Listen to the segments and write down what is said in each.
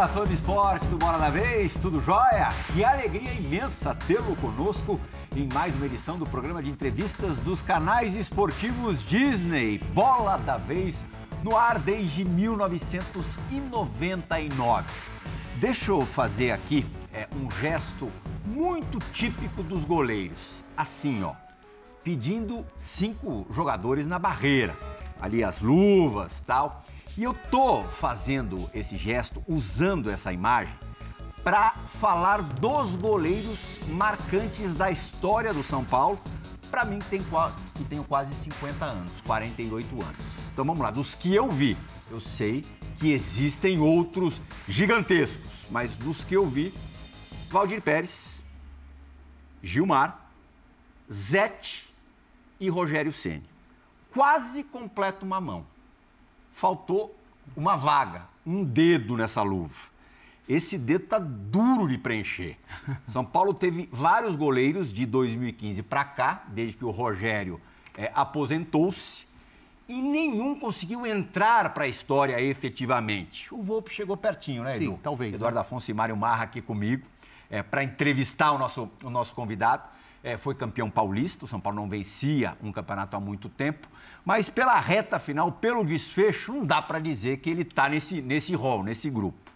Olá, fã do esporte do Bola da Vez, tudo jóia? Que alegria imensa tê-lo conosco em mais uma edição do programa de entrevistas dos canais esportivos Disney. Bola da Vez no ar desde 1999. Deixa eu fazer aqui é, um gesto muito típico dos goleiros. Assim, ó, pedindo cinco jogadores na barreira. Ali as luvas tal. E eu tô fazendo esse gesto, usando essa imagem, para falar dos goleiros marcantes da história do São Paulo. Para mim, tem, que tenho quase 50 anos, 48 anos. Então vamos lá, dos que eu vi, eu sei que existem outros gigantescos, mas dos que eu vi, Valdir Pérez, Gilmar, Zete e Rogério Ceni. Quase completo uma mão faltou uma vaga, um dedo nessa luva. Esse dedo tá duro de preencher. São Paulo teve vários goleiros de 2015 para cá, desde que o Rogério é, aposentou-se, e nenhum conseguiu entrar para a história efetivamente. O Volpe chegou pertinho, né, Edu? Sim, talvez. Eduardo né? Afonso e Mário Marra aqui comigo, é, para entrevistar o nosso, o nosso convidado. É, foi campeão paulista, o São Paulo não vencia um campeonato há muito tempo. Mas pela reta final, pelo desfecho, não dá para dizer que ele está nesse, nesse rol, nesse grupo.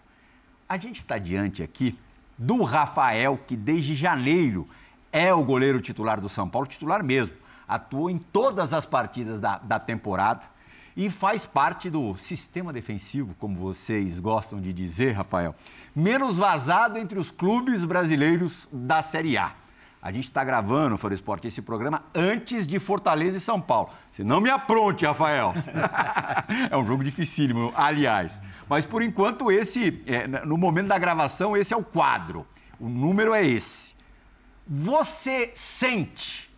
A gente está diante aqui do Rafael, que desde janeiro é o goleiro titular do São Paulo, titular mesmo. Atuou em todas as partidas da, da temporada e faz parte do sistema defensivo, como vocês gostam de dizer, Rafael, menos vazado entre os clubes brasileiros da Série A. A gente está gravando, Foro Esporte, esse programa antes de Fortaleza e São Paulo. Você não me apronte, Rafael. é um jogo dificílimo, aliás. Mas por enquanto, esse, é, no momento da gravação, esse é o quadro. O número é esse. Você sente,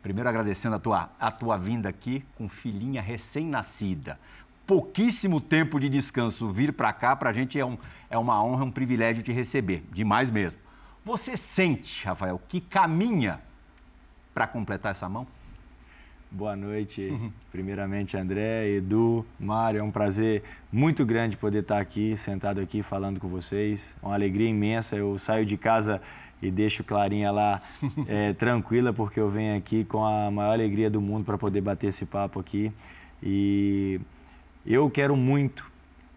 primeiro agradecendo a tua, a tua vinda aqui com filhinha recém-nascida, pouquíssimo tempo de descanso vir para cá, para a gente é, um, é uma honra, um privilégio te receber, demais mesmo. Você sente, Rafael, que caminha para completar essa mão? Boa noite. Primeiramente, André, Edu, Mário, é um prazer muito grande poder estar aqui, sentado aqui, falando com vocês. É uma alegria imensa. Eu saio de casa e deixo Clarinha lá é, tranquila, porque eu venho aqui com a maior alegria do mundo para poder bater esse papo aqui. E eu quero muito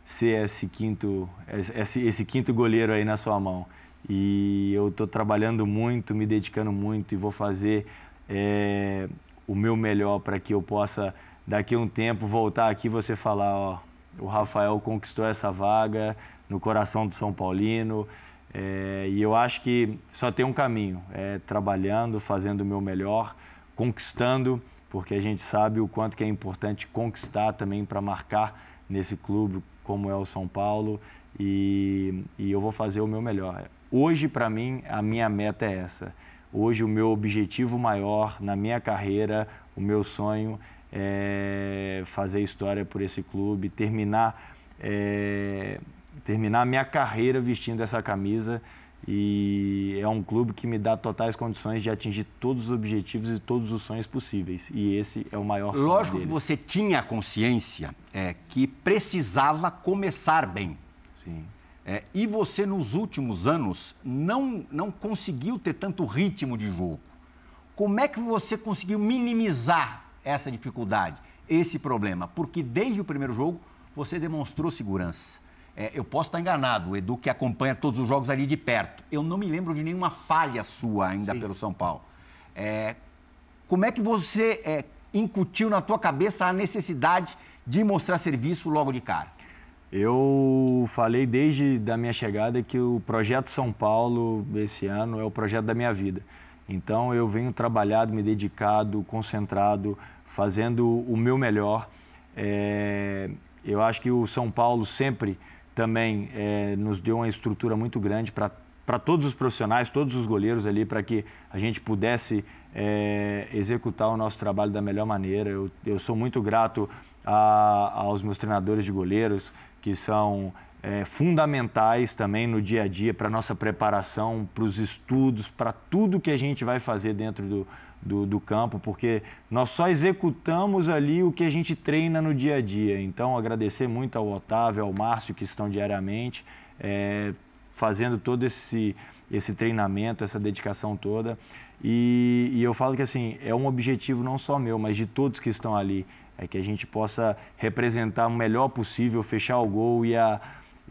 ser esse quinto, esse, esse quinto goleiro aí na sua mão. E eu estou trabalhando muito, me dedicando muito e vou fazer é, o meu melhor para que eu possa, daqui a um tempo, voltar aqui e você falar: ó, o Rafael conquistou essa vaga no coração do São Paulino. É, e eu acho que só tem um caminho: é trabalhando, fazendo o meu melhor, conquistando, porque a gente sabe o quanto que é importante conquistar também para marcar nesse clube como é o São Paulo. E, e eu vou fazer o meu melhor. Hoje, para mim, a minha meta é essa. Hoje, o meu objetivo maior na minha carreira, o meu sonho é fazer história por esse clube, terminar, é, terminar a minha carreira vestindo essa camisa. E é um clube que me dá totais condições de atingir todos os objetivos e todos os sonhos possíveis. E esse é o maior sonho Lógico deles. que você tinha consciência é, que precisava começar bem. Sim. É, e você, nos últimos anos, não, não conseguiu ter tanto ritmo de jogo. Como é que você conseguiu minimizar essa dificuldade, esse problema? Porque desde o primeiro jogo você demonstrou segurança. É, eu posso estar enganado, o Edu que acompanha todos os jogos ali de perto. Eu não me lembro de nenhuma falha sua ainda Sim. pelo São Paulo. É, como é que você é, incutiu na tua cabeça a necessidade de mostrar serviço logo de cara? Eu falei desde da minha chegada que o projeto São Paulo esse ano é o projeto da minha vida. Então eu venho trabalhado, me dedicado, concentrado, fazendo o meu melhor. É, eu acho que o São Paulo sempre também é, nos deu uma estrutura muito grande para todos os profissionais, todos os goleiros ali, para que a gente pudesse é, executar o nosso trabalho da melhor maneira. Eu, eu sou muito grato a, aos meus treinadores de goleiros, que são é, fundamentais também no dia a dia para a nossa preparação, para os estudos, para tudo que a gente vai fazer dentro do, do, do, campo, porque nós só executamos ali o que a gente treina no dia a dia. Então, agradecer muito ao Otávio, ao Márcio, que estão diariamente é, fazendo todo esse, esse treinamento, essa dedicação toda. E, e eu falo que assim, é um objetivo não só meu, mas de todos que estão ali. É que a gente possa representar o melhor possível, fechar o gol e a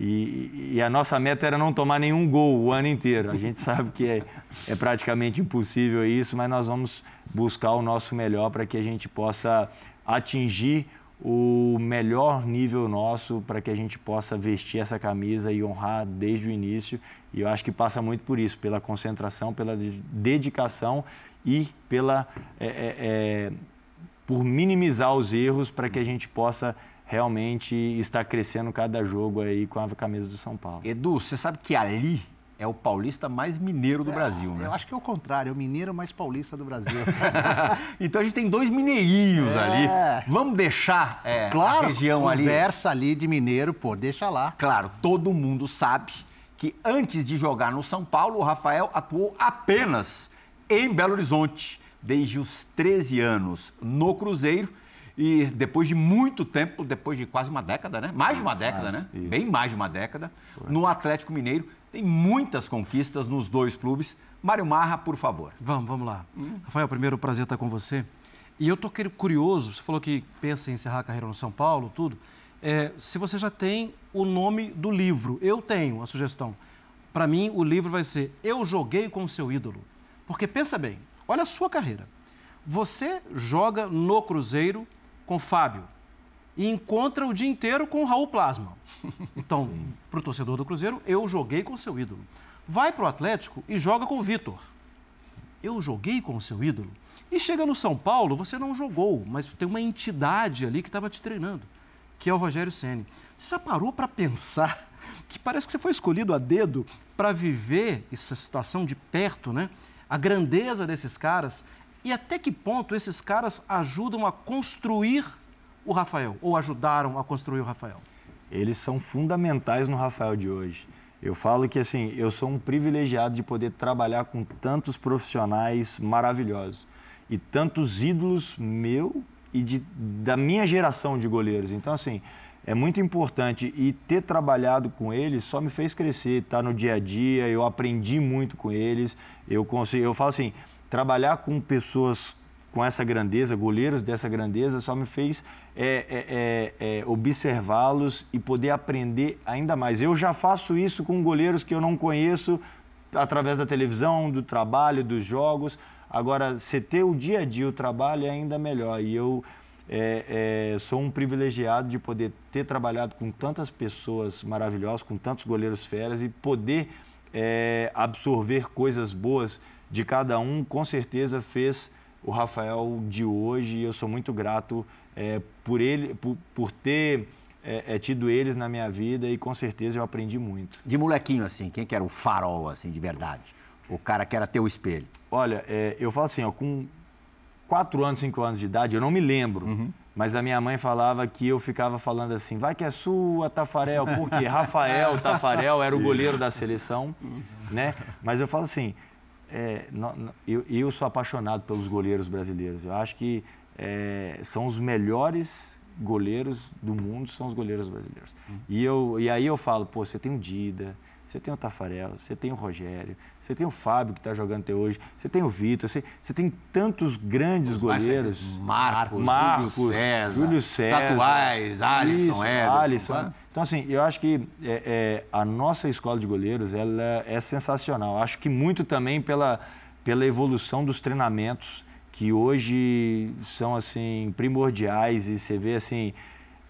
e, e, a nossa meta era não tomar nenhum gol o ano inteiro. A gente sabe que é, é praticamente impossível isso, mas nós vamos buscar o nosso melhor para que a gente possa atingir o melhor nível nosso para que a gente possa vestir essa camisa e honrar desde o início. E eu acho que passa muito por isso, pela concentração, pela dedicação e pela é, é, é por minimizar os erros para que a gente possa realmente está crescendo cada jogo aí com a camisa do São Paulo. Edu, você sabe que ali é o paulista mais mineiro do é, Brasil, né? Eu acho que é o contrário, é o mineiro mais paulista do Brasil. então a gente tem dois mineirinhos é. ali. Vamos deixar é, claro, a região ali. Conversa ali de mineiro, pô, deixa lá. Claro, todo mundo sabe que antes de jogar no São Paulo, o Rafael atuou apenas em Belo Horizonte, desde os 13 anos no Cruzeiro e depois de muito tempo, depois de quase uma década, né? Mais de uma década, né? Isso. Bem mais de uma década, no Atlético Mineiro. Tem muitas conquistas nos dois clubes. Mário Marra, por favor. Vamos, vamos lá. Hum. Rafael, primeiro prazer estar com você. E eu estou curioso, você falou que pensa em encerrar a carreira no São Paulo, tudo. É, se você já tem o nome do livro, eu tenho a sugestão. Para mim, o livro vai ser Eu Joguei com o Seu Ídolo. Porque pensa bem, olha a sua carreira. Você joga no Cruzeiro com Fábio e encontra o dia inteiro com o Raul Plasma. Então, para o torcedor do Cruzeiro, eu joguei com o seu ídolo. Vai para o Atlético e joga com o Vitor. Eu joguei com o seu ídolo. E chega no São Paulo, você não jogou, mas tem uma entidade ali que estava te treinando, que é o Rogério Ceni. Você já parou para pensar que parece que você foi escolhido a dedo para viver essa situação de perto, né? A grandeza desses caras e até que ponto esses caras ajudam a construir o Rafael, ou ajudaram a construir o Rafael? Eles são fundamentais no Rafael de hoje. Eu falo que assim, eu sou um privilegiado de poder trabalhar com tantos profissionais maravilhosos e tantos ídolos meu e de, da minha geração de goleiros. Então assim, é muito importante e ter trabalhado com eles só me fez crescer, tá no dia a dia, eu aprendi muito com eles. Eu consigo, eu falo assim, trabalhar com pessoas com essa grandeza, goleiros dessa grandeza, só me fez é, é, é, é, observá-los e poder aprender ainda mais. Eu já faço isso com goleiros que eu não conheço através da televisão, do trabalho, dos jogos. Agora, você ter o dia a dia, o trabalho é ainda melhor. E eu é, é, sou um privilegiado de poder ter trabalhado com tantas pessoas maravilhosas, com tantos goleiros feras e poder absorver coisas boas de cada um, com certeza fez o Rafael de hoje e eu sou muito grato é, por ele, por, por ter é, é, tido eles na minha vida e com certeza eu aprendi muito. De molequinho assim, quem que era o farol assim de verdade? O cara que era teu espelho? Olha, é, eu falo assim, ó, com 4 anos, 5 anos de idade, eu não me lembro. Uhum. Mas a minha mãe falava que eu ficava falando assim, vai que é sua, Tafarel, porque Rafael Tafarel era o goleiro da seleção, né? Mas eu falo assim, é, eu, eu, sou apaixonado pelos goleiros brasileiros. Eu acho que é, são os melhores goleiros do mundo, são os goleiros brasileiros. Hum. E, eu, e aí eu falo, pô, você tem o Dida, você tem o Tafarel, você tem o Rogério, você tem o Fábio que está jogando até hoje, você tem o Vitor, você, você tem tantos grandes Os goleiros. Marcos, Marcos, Júlio César, Júlio César Tatuais, Alisson, Ederson. Alisson. Então, assim, eu acho que é, é, a nossa escola de goleiros ela é sensacional. Acho que muito também pela, pela evolução dos treinamentos, que hoje são, assim, primordiais e você vê, assim,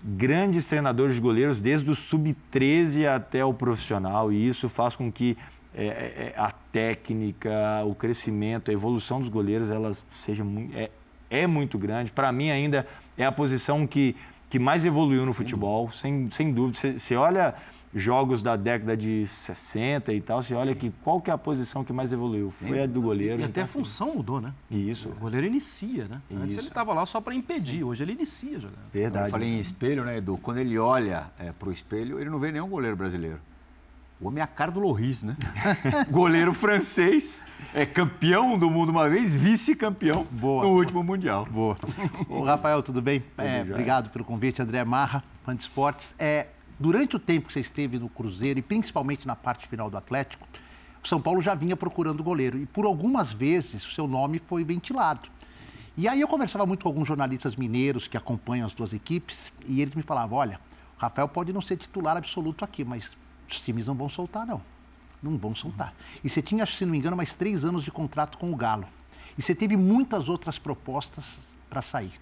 grandes treinadores de goleiros, desde o sub-13 até o profissional, e isso faz com que é, é, é a técnica, o crescimento, a evolução dos goleiros, elas seja é, é muito grande. Para mim, ainda é a posição que, que mais evoluiu no futebol, sem, sem dúvida. Você olha jogos da década de 60 e tal, você olha que qual que é a posição que mais evoluiu? Foi a do goleiro. E até então, a função mudou, né? Isso. O goleiro inicia, né? Antes Isso. ele estava lá só para impedir, hoje ele inicia jogando. Verdade. Eu falei em espelho, né, Edu? Quando ele olha é, para o espelho, ele não vê nenhum goleiro brasileiro. O homem é a cara do Loris, né? goleiro francês, é campeão do mundo uma vez, vice-campeão no último Mundial. Boa. Ô, Rafael, tudo bem? É, jóia. obrigado pelo convite, André Marra, fã de esportes. É, durante o tempo que você esteve no Cruzeiro e principalmente na parte final do Atlético, o São Paulo já vinha procurando goleiro e por algumas vezes o seu nome foi ventilado. E aí eu conversava muito com alguns jornalistas mineiros que acompanham as duas equipes e eles me falavam, olha, Rafael pode não ser titular absoluto aqui, mas os times não vão soltar não. Não vão soltar. E você tinha, se não me engano, mais três anos de contrato com o Galo. E você teve muitas outras propostas para sair.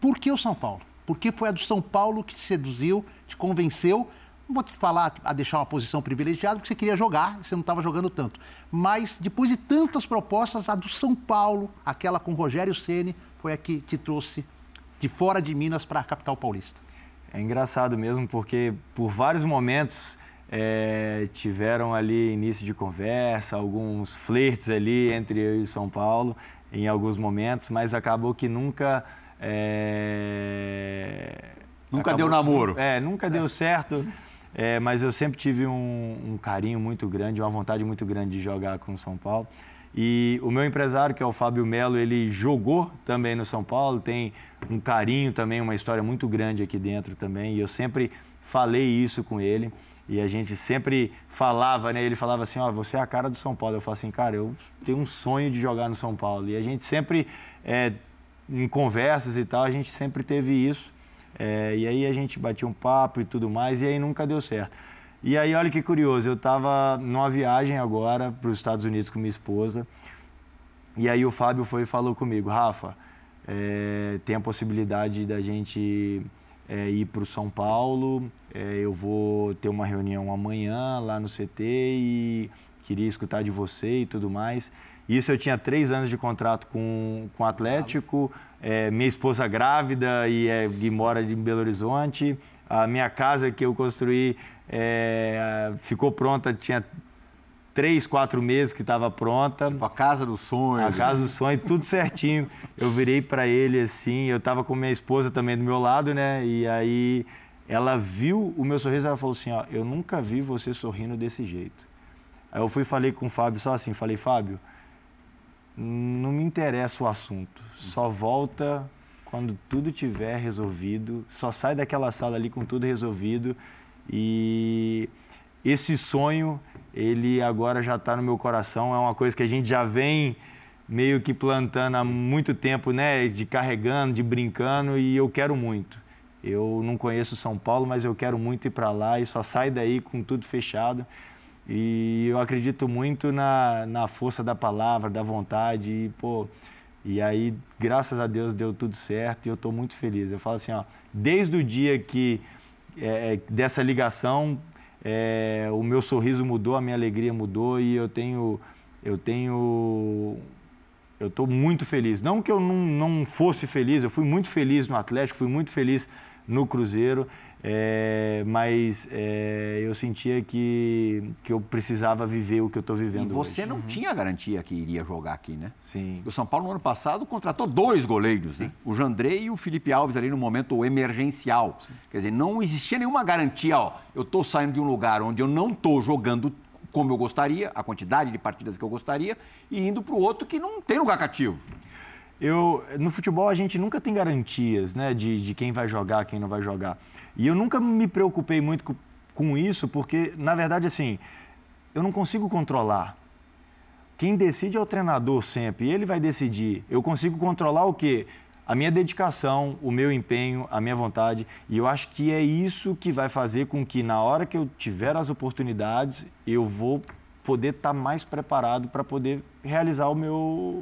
Por que o São Paulo? Porque foi a do São Paulo que te seduziu, te convenceu. Não vou te falar a deixar uma posição privilegiada, porque você queria jogar, você não estava jogando tanto. Mas depois de tantas propostas, a do São Paulo, aquela com Rogério Ceni, foi a que te trouxe de fora de Minas para a capital paulista. É engraçado mesmo, porque por vários momentos é, tiveram ali início de conversa, alguns flertes ali entre eu e São Paulo, em alguns momentos, mas acabou que nunca. É, Nunca deu namoro. É, nunca deu certo. é, mas eu sempre tive um, um carinho muito grande, uma vontade muito grande de jogar com o São Paulo. E o meu empresário, que é o Fábio Melo, ele jogou também no São Paulo, tem um carinho também, uma história muito grande aqui dentro também. E eu sempre falei isso com ele. E a gente sempre falava, né? Ele falava assim, ó, você é a cara do São Paulo. Eu falo assim, cara, eu tenho um sonho de jogar no São Paulo. E a gente sempre, é, em conversas e tal, a gente sempre teve isso. É, e aí a gente batia um papo e tudo mais, e aí nunca deu certo. E aí, olha que curioso, eu estava numa viagem agora para os Estados Unidos com minha esposa, e aí o Fábio foi e falou comigo, Rafa, é, tem a possibilidade da gente é, ir para o São Paulo, é, eu vou ter uma reunião amanhã lá no CT e queria escutar de você e tudo mais. Isso eu tinha três anos de contrato com, com o Atlético, é, minha esposa grávida e, é, e mora em Belo Horizonte. A minha casa que eu construí é, ficou pronta, tinha três, quatro meses que estava pronta. Tipo, a casa dos sonhos. A casa do sonho, tudo certinho. Eu virei para ele assim, eu estava com minha esposa também do meu lado, né? E aí ela viu o meu sorriso, ela falou assim, ó, eu nunca vi você sorrindo desse jeito. Aí eu fui e falei com o Fábio só assim, falei, Fábio, não me interessa o assunto, só volta quando tudo tiver resolvido, só sai daquela sala ali com tudo resolvido. E esse sonho, ele agora já está no meu coração, é uma coisa que a gente já vem meio que plantando há muito tempo, né, de carregando, de brincando. E eu quero muito. Eu não conheço São Paulo, mas eu quero muito ir para lá. E só sai daí com tudo fechado. E eu acredito muito na, na força da palavra, da vontade. E, pô, e aí, graças a Deus, deu tudo certo e eu estou muito feliz. Eu falo assim, ó, desde o dia que é, dessa ligação, é, o meu sorriso mudou, a minha alegria mudou e eu tenho, eu tenho, eu estou muito feliz. Não que eu não, não fosse feliz, eu fui muito feliz no Atlético, fui muito feliz no Cruzeiro. É, mas é, eu sentia que, que eu precisava viver o que eu estou vivendo. E você hoje. não tinha garantia que iria jogar aqui, né? Sim. O São Paulo, no ano passado, contratou dois goleiros, né? O Jandrei e o Felipe Alves ali no momento emergencial. Sim. Quer dizer, não existia nenhuma garantia, ó, eu estou saindo de um lugar onde eu não estou jogando como eu gostaria, a quantidade de partidas que eu gostaria, e indo para o outro que não tem lugar cativo. Eu, no futebol a gente nunca tem garantias né, de, de quem vai jogar, quem não vai jogar. E eu nunca me preocupei muito com, com isso, porque, na verdade, assim, eu não consigo controlar. Quem decide é o treinador sempre, ele vai decidir. Eu consigo controlar o quê? A minha dedicação, o meu empenho, a minha vontade. E eu acho que é isso que vai fazer com que, na hora que eu tiver as oportunidades, eu vou poder estar tá mais preparado para poder realizar o meu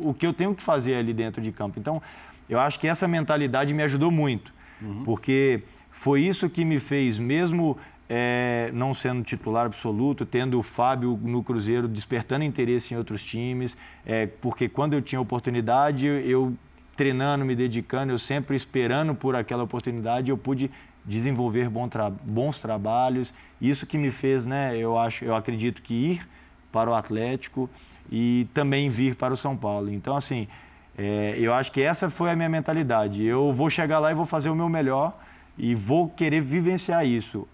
o que eu tenho que fazer ali dentro de campo. Então, eu acho que essa mentalidade me ajudou muito, uhum. porque foi isso que me fez, mesmo é, não sendo titular absoluto, tendo o Fábio no Cruzeiro despertando interesse em outros times, é, porque quando eu tinha oportunidade eu treinando, me dedicando, eu sempre esperando por aquela oportunidade, eu pude desenvolver bom tra bons trabalhos. Isso que me fez, né, eu acho, eu acredito que ir para o Atlético e também vir para o São Paulo. Então, assim, é, eu acho que essa foi a minha mentalidade. Eu vou chegar lá e vou fazer o meu melhor e vou querer vivenciar isso.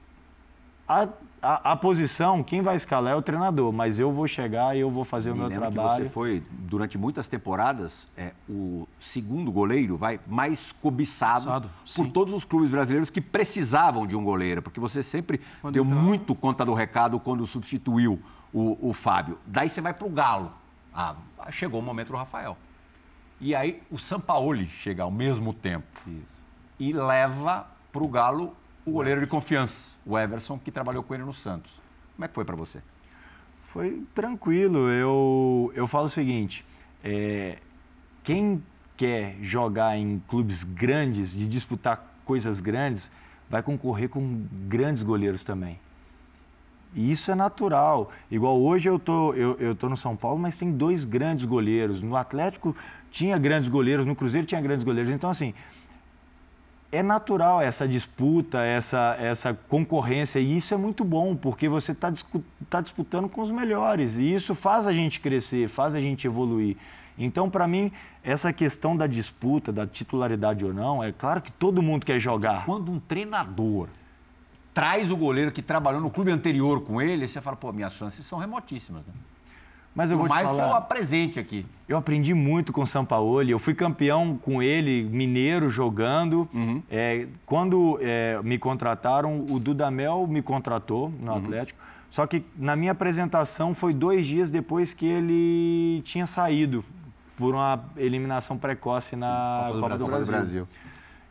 A, a, a, posição, quem vai escalar é o treinador, mas eu vou chegar e eu vou fazer Me o meu trabalho. Que você foi, durante muitas temporadas, é, o segundo goleiro vai mais cobiçado Sado, por todos os clubes brasileiros que precisavam de um goleiro, porque você sempre quando deu então... muito conta do recado quando substituiu o, o Fábio. Daí você vai para o Galo. Ah, chegou o momento do Rafael. E aí o Sampaoli chega ao mesmo tempo Isso. e leva para o Galo o goleiro de confiança, o Everson, que trabalhou com ele no Santos. Como é que foi para você? Foi tranquilo. Eu, eu falo o seguinte: é, quem quer jogar em clubes grandes, de disputar coisas grandes, vai concorrer com grandes goleiros também. E isso é natural. Igual hoje eu tô, eu, eu tô no São Paulo, mas tem dois grandes goleiros. No Atlético tinha grandes goleiros, no Cruzeiro tinha grandes goleiros. Então, assim, é natural essa disputa, essa, essa concorrência, e isso é muito bom, porque você está tá disputando com os melhores, e isso faz a gente crescer, faz a gente evoluir. Então, para mim, essa questão da disputa, da titularidade ou não, é claro que todo mundo quer jogar. Quando um treinador traz o goleiro que trabalhou no clube anterior com ele, você fala, pô, minhas chances são remotíssimas, né? Mas eu Por vou mais falar, que eu apresente aqui. Eu aprendi muito com o Sampaoli. Eu fui campeão com ele, mineiro, jogando. Uhum. É, quando é, me contrataram, o Dudamel me contratou no uhum. Atlético. Só que na minha apresentação foi dois dias depois que ele tinha saído por uma eliminação precoce na Copa do, Copa do Brasil. Brasil.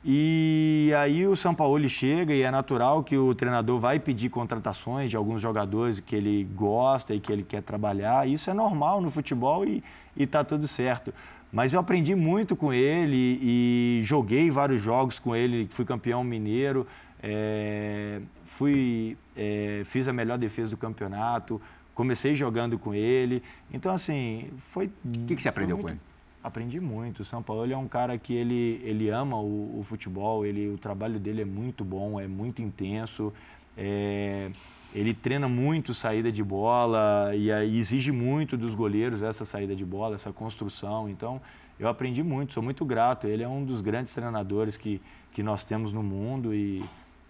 E aí o São Paulo chega e é natural que o treinador vai pedir contratações de alguns jogadores que ele gosta e que ele quer trabalhar. Isso é normal no futebol e está tudo certo. Mas eu aprendi muito com ele e joguei vários jogos com ele, fui campeão mineiro, é, fui, é, fiz a melhor defesa do campeonato, comecei jogando com ele. Então, assim, foi. O que, que você aprendeu muito... com ele? Aprendi muito. O São Paulo é um cara que ele, ele ama o, o, futebol, ele, o trabalho dele é muito bom, é muito intenso. É, ele treina muito saída de bola e, e, exige muito dos goleiros essa saída de bola, essa construção. Então, eu aprendi muito, sou muito grato. Ele é um dos grandes treinadores que, que nós temos no mundo e,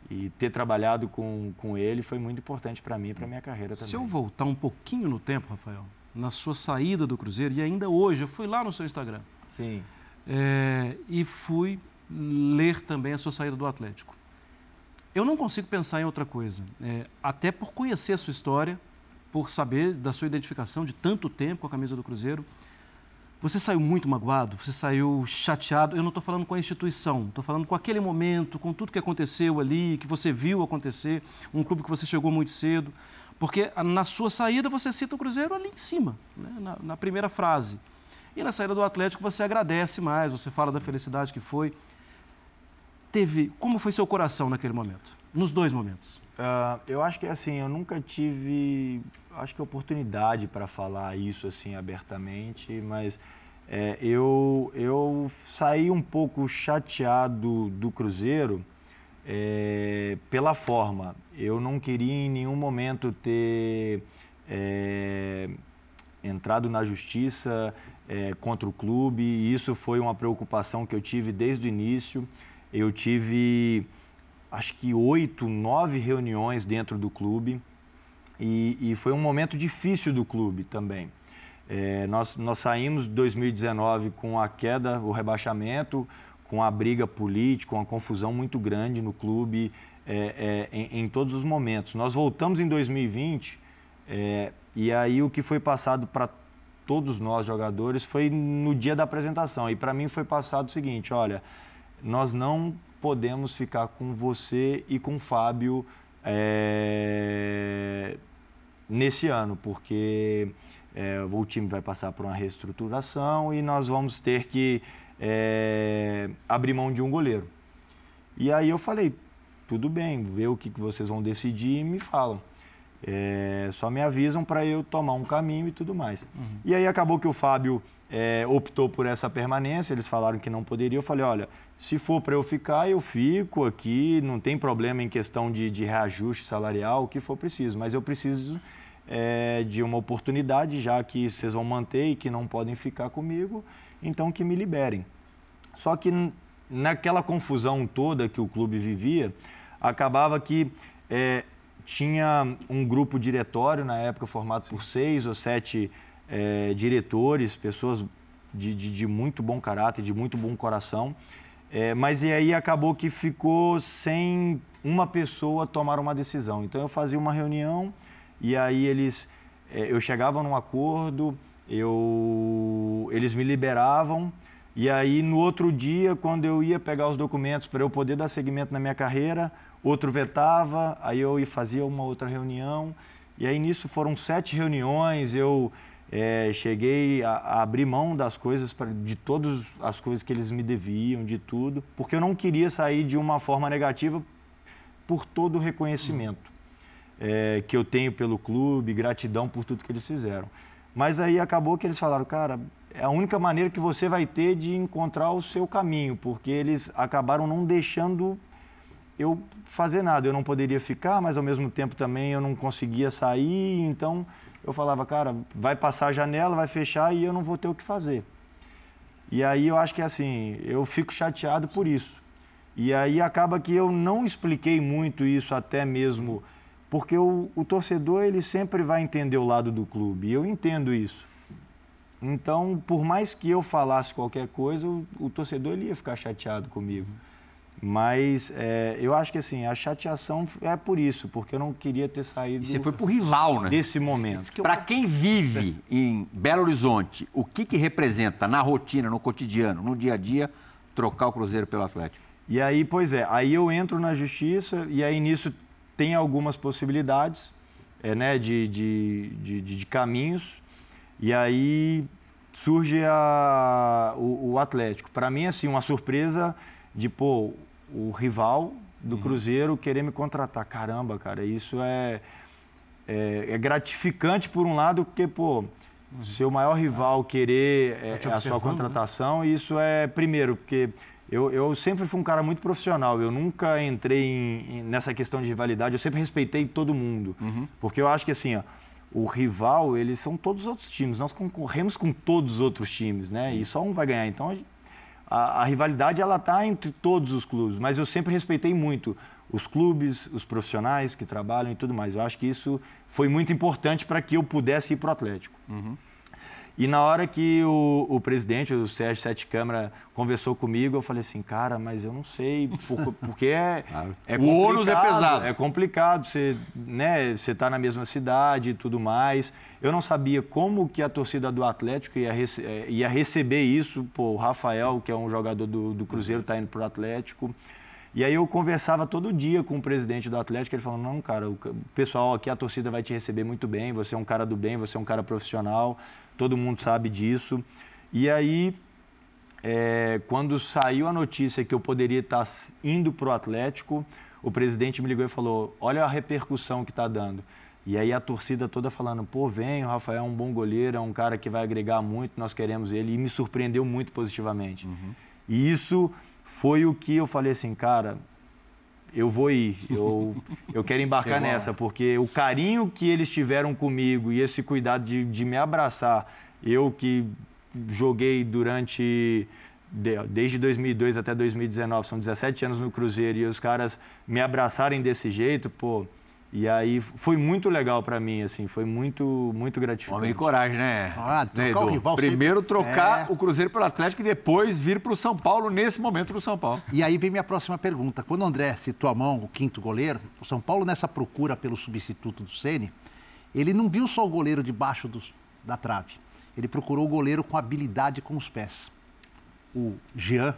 e ter trabalhado com, com ele foi muito importante para mim e para minha carreira também. Se eu voltar um pouquinho no tempo, Rafael, na sua saída do Cruzeiro, e ainda hoje, eu fui lá no seu Instagram. Sim. É, e fui ler também a sua saída do Atlético. Eu não consigo pensar em outra coisa, é, até por conhecer a sua história, por saber da sua identificação de tanto tempo com a camisa do Cruzeiro. Você saiu muito magoado, você saiu chateado. Eu não estou falando com a instituição, estou falando com aquele momento, com tudo que aconteceu ali, que você viu acontecer, um clube que você chegou muito cedo. Porque na sua saída você cita o Cruzeiro ali em cima, né? na, na, primeira frase. E na saída do Atlético você agradece mais, você fala da felicidade que foi. Teve, como foi seu coração naquele momento? Nos dois momentos? Uh, eu acho que assim, eu nunca tive, acho que oportunidade para falar isso assim abertamente, mas é, eu, eu saí um pouco chateado do Cruzeiro é, pela forma. Eu não queria em nenhum momento ter é, entrado na justiça é, contra o clube, e isso foi uma preocupação que eu tive desde o início. Eu tive, acho que oito, nove reuniões dentro do clube, e, e foi um momento difícil do clube também. É, nós, nós saímos de 2019 com a queda, o rebaixamento, com a briga política, uma confusão muito grande no clube é, é, em, em, todos os momentos. Nós voltamos em 2020 é, e aí o que foi passado para todos nós jogadores foi no dia da apresentação. E para mim foi passado o seguinte: olha, nós não podemos ficar com você e com o Fábio é, nesse ano, porque é, o time vai passar por uma reestruturação e nós vamos ter que é, abrir mão de um goleiro. E aí eu falei, tudo bem, vê o que, que vocês vão decidir e me falam. É, só me avisam para eu tomar um caminho e tudo mais. Uhum. E aí acabou que o Fábio é, optou por essa permanência, eles falaram que não poderia. Eu falei, olha, se for para eu ficar, eu fico aqui, não tem problema em questão de, de reajuste salarial, o que for preciso, mas eu preciso é, de uma oportunidade, já que vocês vão manter e que não podem ficar comigo, então que me liberem. Só que naquela confusão toda que o clube vivia, acabava que é, tinha um grupo diretório, na época formado por seis ou sete é, diretores, pessoas de, de, de, muito bom caráter, de muito bom coração. É, mas e aí acabou que ficou sem uma pessoa tomar uma decisão. Então eu fazia uma reunião e aí eles, é, eu chegava num acordo, eu, eles me liberavam e aí no outro dia, quando eu ia pegar os documentos para eu poder dar seguimento na minha carreira, outro vetava, aí eu ia fazia uma outra reunião e aí nisso foram sete reuniões, eu é, cheguei a, a, abrir mão das coisas, pra, de todas as coisas que eles me deviam, de tudo, porque eu não queria sair de uma forma negativa por todo o reconhecimento é, que eu tenho pelo clube, gratidão por tudo que eles fizeram. Mas aí acabou que eles falaram, cara, é a única maneira que você vai ter de encontrar o seu caminho, porque eles acabaram não deixando eu fazer nada. Eu não poderia ficar, mas ao mesmo tempo também eu não conseguia sair, então eu falava, cara, vai passar a janela, vai fechar e eu não vou ter o que fazer. E aí eu acho que assim, eu fico chateado por isso. E aí acaba que eu não expliquei muito isso até mesmo, porque o, o torcedor ele sempre vai entender o lado do clube, e eu entendo isso. Então, por mais que eu falasse qualquer coisa, o, o torcedor ele ia ficar chateado comigo. Mas é, eu acho que assim, a chateação é por isso, porque eu não queria ter saído. E você foi pro rival, né? Desse momento. Para quem vive em Belo Horizonte, o que, que representa na rotina, no cotidiano, no dia a dia, trocar o Cruzeiro pelo Atlético? E aí, pois é, aí eu entro na justiça e aí nisso tem algumas possibilidades é, né, de, de, de, de, caminhos. E aí surge a, o, o Atlético. Para mim, assim, uma surpresa de, pô, o rival do uhum. Cruzeiro querer me contratar. Caramba, cara, isso é, é, é gratificante por um lado, porque, pô, uhum. seu maior rival querer é, a sua né? contratação, né? isso é, primeiro, porque eu, eu sempre fui um cara muito profissional, eu nunca entrei em, em, nessa questão de rivalidade, eu sempre respeitei todo mundo. Uhum. Porque eu acho que, assim, ó, o rival, eles são todos os outros times, nós concorremos com todos os outros times, né? E só um vai ganhar. Então, a, a rivalidade ela está entre todos os clubes, mas eu sempre respeitei muito os clubes, os profissionais que trabalham e tudo mais. Eu acho que isso foi muito importante para que eu pudesse ir para o Atlético. Uhum. E na hora que o, o, presidente, o Sérgio Sete Câmara, conversou comigo, eu falei assim, cara, mas eu não sei, por, porque é, é O ônus é pesado. É complicado, você né, está na mesma cidade e tudo mais. Eu não sabia como que a torcida do Atlético ia, rece eh, ia receber isso. Pô, o Rafael, que é um jogador do, do Cruzeiro, está indo para o Atlético. E aí eu conversava todo dia com o presidente do Atlético, ele falou, não, cara, o pessoal aqui, a torcida vai te receber muito bem, você é um cara do bem, você é um cara profissional, todo mundo sabe disso. E aí, é, quando saiu a notícia que eu poderia estar indo para o Atlético, o presidente me ligou e falou: Olha a repercussão que está dando. E aí a torcida toda falando: pô, vem, o Rafael é um bom goleiro, é um cara que vai agregar muito, nós queremos ele. E me surpreendeu muito positivamente. Uhum. E isso foi o que eu falei assim, cara, eu vou ir, eu, eu quero embarcar nessa, porque o carinho que eles tiveram comigo e esse cuidado de, de me abraçar, eu que joguei durante desde 2002 até 2019, são 17 anos no Cruzeiro e os caras me abraçarem desse jeito, pô, e aí foi muito legal para mim, assim, foi muito, muito gratificante. Homem de coragem, né? Ah, né, o rival. Primeiro trocar é... o Cruzeiro pelo Atlético e depois vir para o São Paulo, nesse momento para o São Paulo. E aí vem minha próxima pergunta. Quando o André citou a mão, o quinto goleiro, o São Paulo nessa procura pelo substituto do Ceni, ele não viu só o goleiro debaixo do, da trave. Ele procurou o goleiro com habilidade com os pés. O Jean,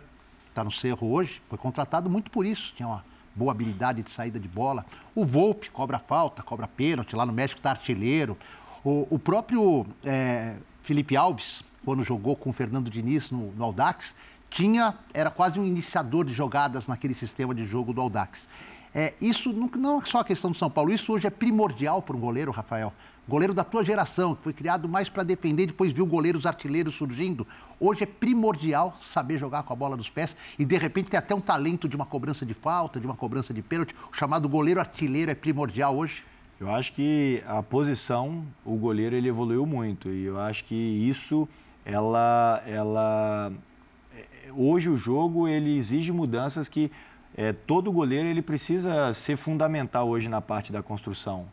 que está no Cerro hoje, foi contratado muito por isso. Tinha uma boa habilidade de saída de bola. O Volpe cobra falta, cobra pênalti, lá no México está artilheiro. O, o próprio é, Felipe Alves, quando jogou com o Fernando Diniz no, no Aldax, tinha, era quase um iniciador de jogadas naquele sistema de jogo do Aldax. É, isso não, não é só a questão do São Paulo, isso hoje é primordial para um goleiro, Rafael. Goleiro da tua geração, que foi criado mais para defender, depois viu goleiros artilheiros surgindo. Hoje é primordial saber jogar com a bola dos pés e, de repente, ter até um talento de uma cobrança de falta, de uma cobrança de pênalti. O chamado goleiro artilheiro é primordial hoje? Eu acho que a posição, o goleiro, ele evoluiu muito. E eu acho que isso, ela... ela é, hoje o jogo, ele exige mudanças que é, todo goleiro ele precisa ser fundamental hoje na parte da construção.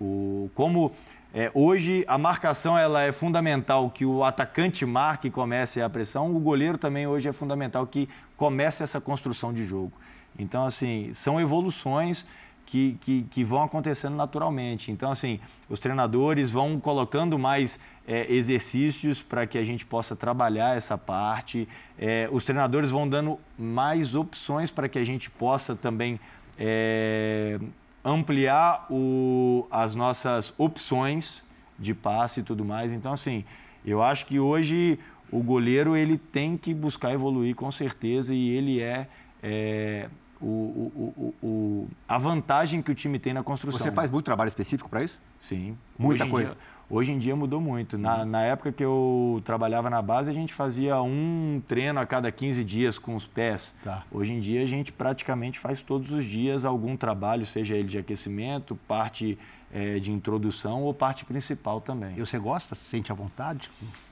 O, como é, hoje a marcação ela é fundamental que o atacante marque e comece a pressão, o goleiro também hoje é fundamental que comece essa construção de jogo. Então, assim, são evoluções que, que, que vão acontecendo naturalmente. Então, assim, os treinadores vão colocando mais é, exercícios para que a gente possa trabalhar essa parte. É, os treinadores vão dando mais opções para que a gente possa também é, ampliar o, as nossas opções de passe e tudo mais. Então, assim, eu acho que hoje o goleiro ele tem que buscar evoluir com certeza e ele é, é o, o, o, a vantagem que o time tem na construção. Você faz muito trabalho específico para isso? Sim. Muita coisa. Dia, hoje em dia mudou muito. Na, uhum. na época que eu trabalhava na base, a gente fazia um treino a cada 15 dias com os pés. Tá. Hoje em dia, a gente praticamente faz todos os dias algum trabalho, seja ele de aquecimento, parte é, de introdução ou parte principal também. E você gosta? Se sente à vontade?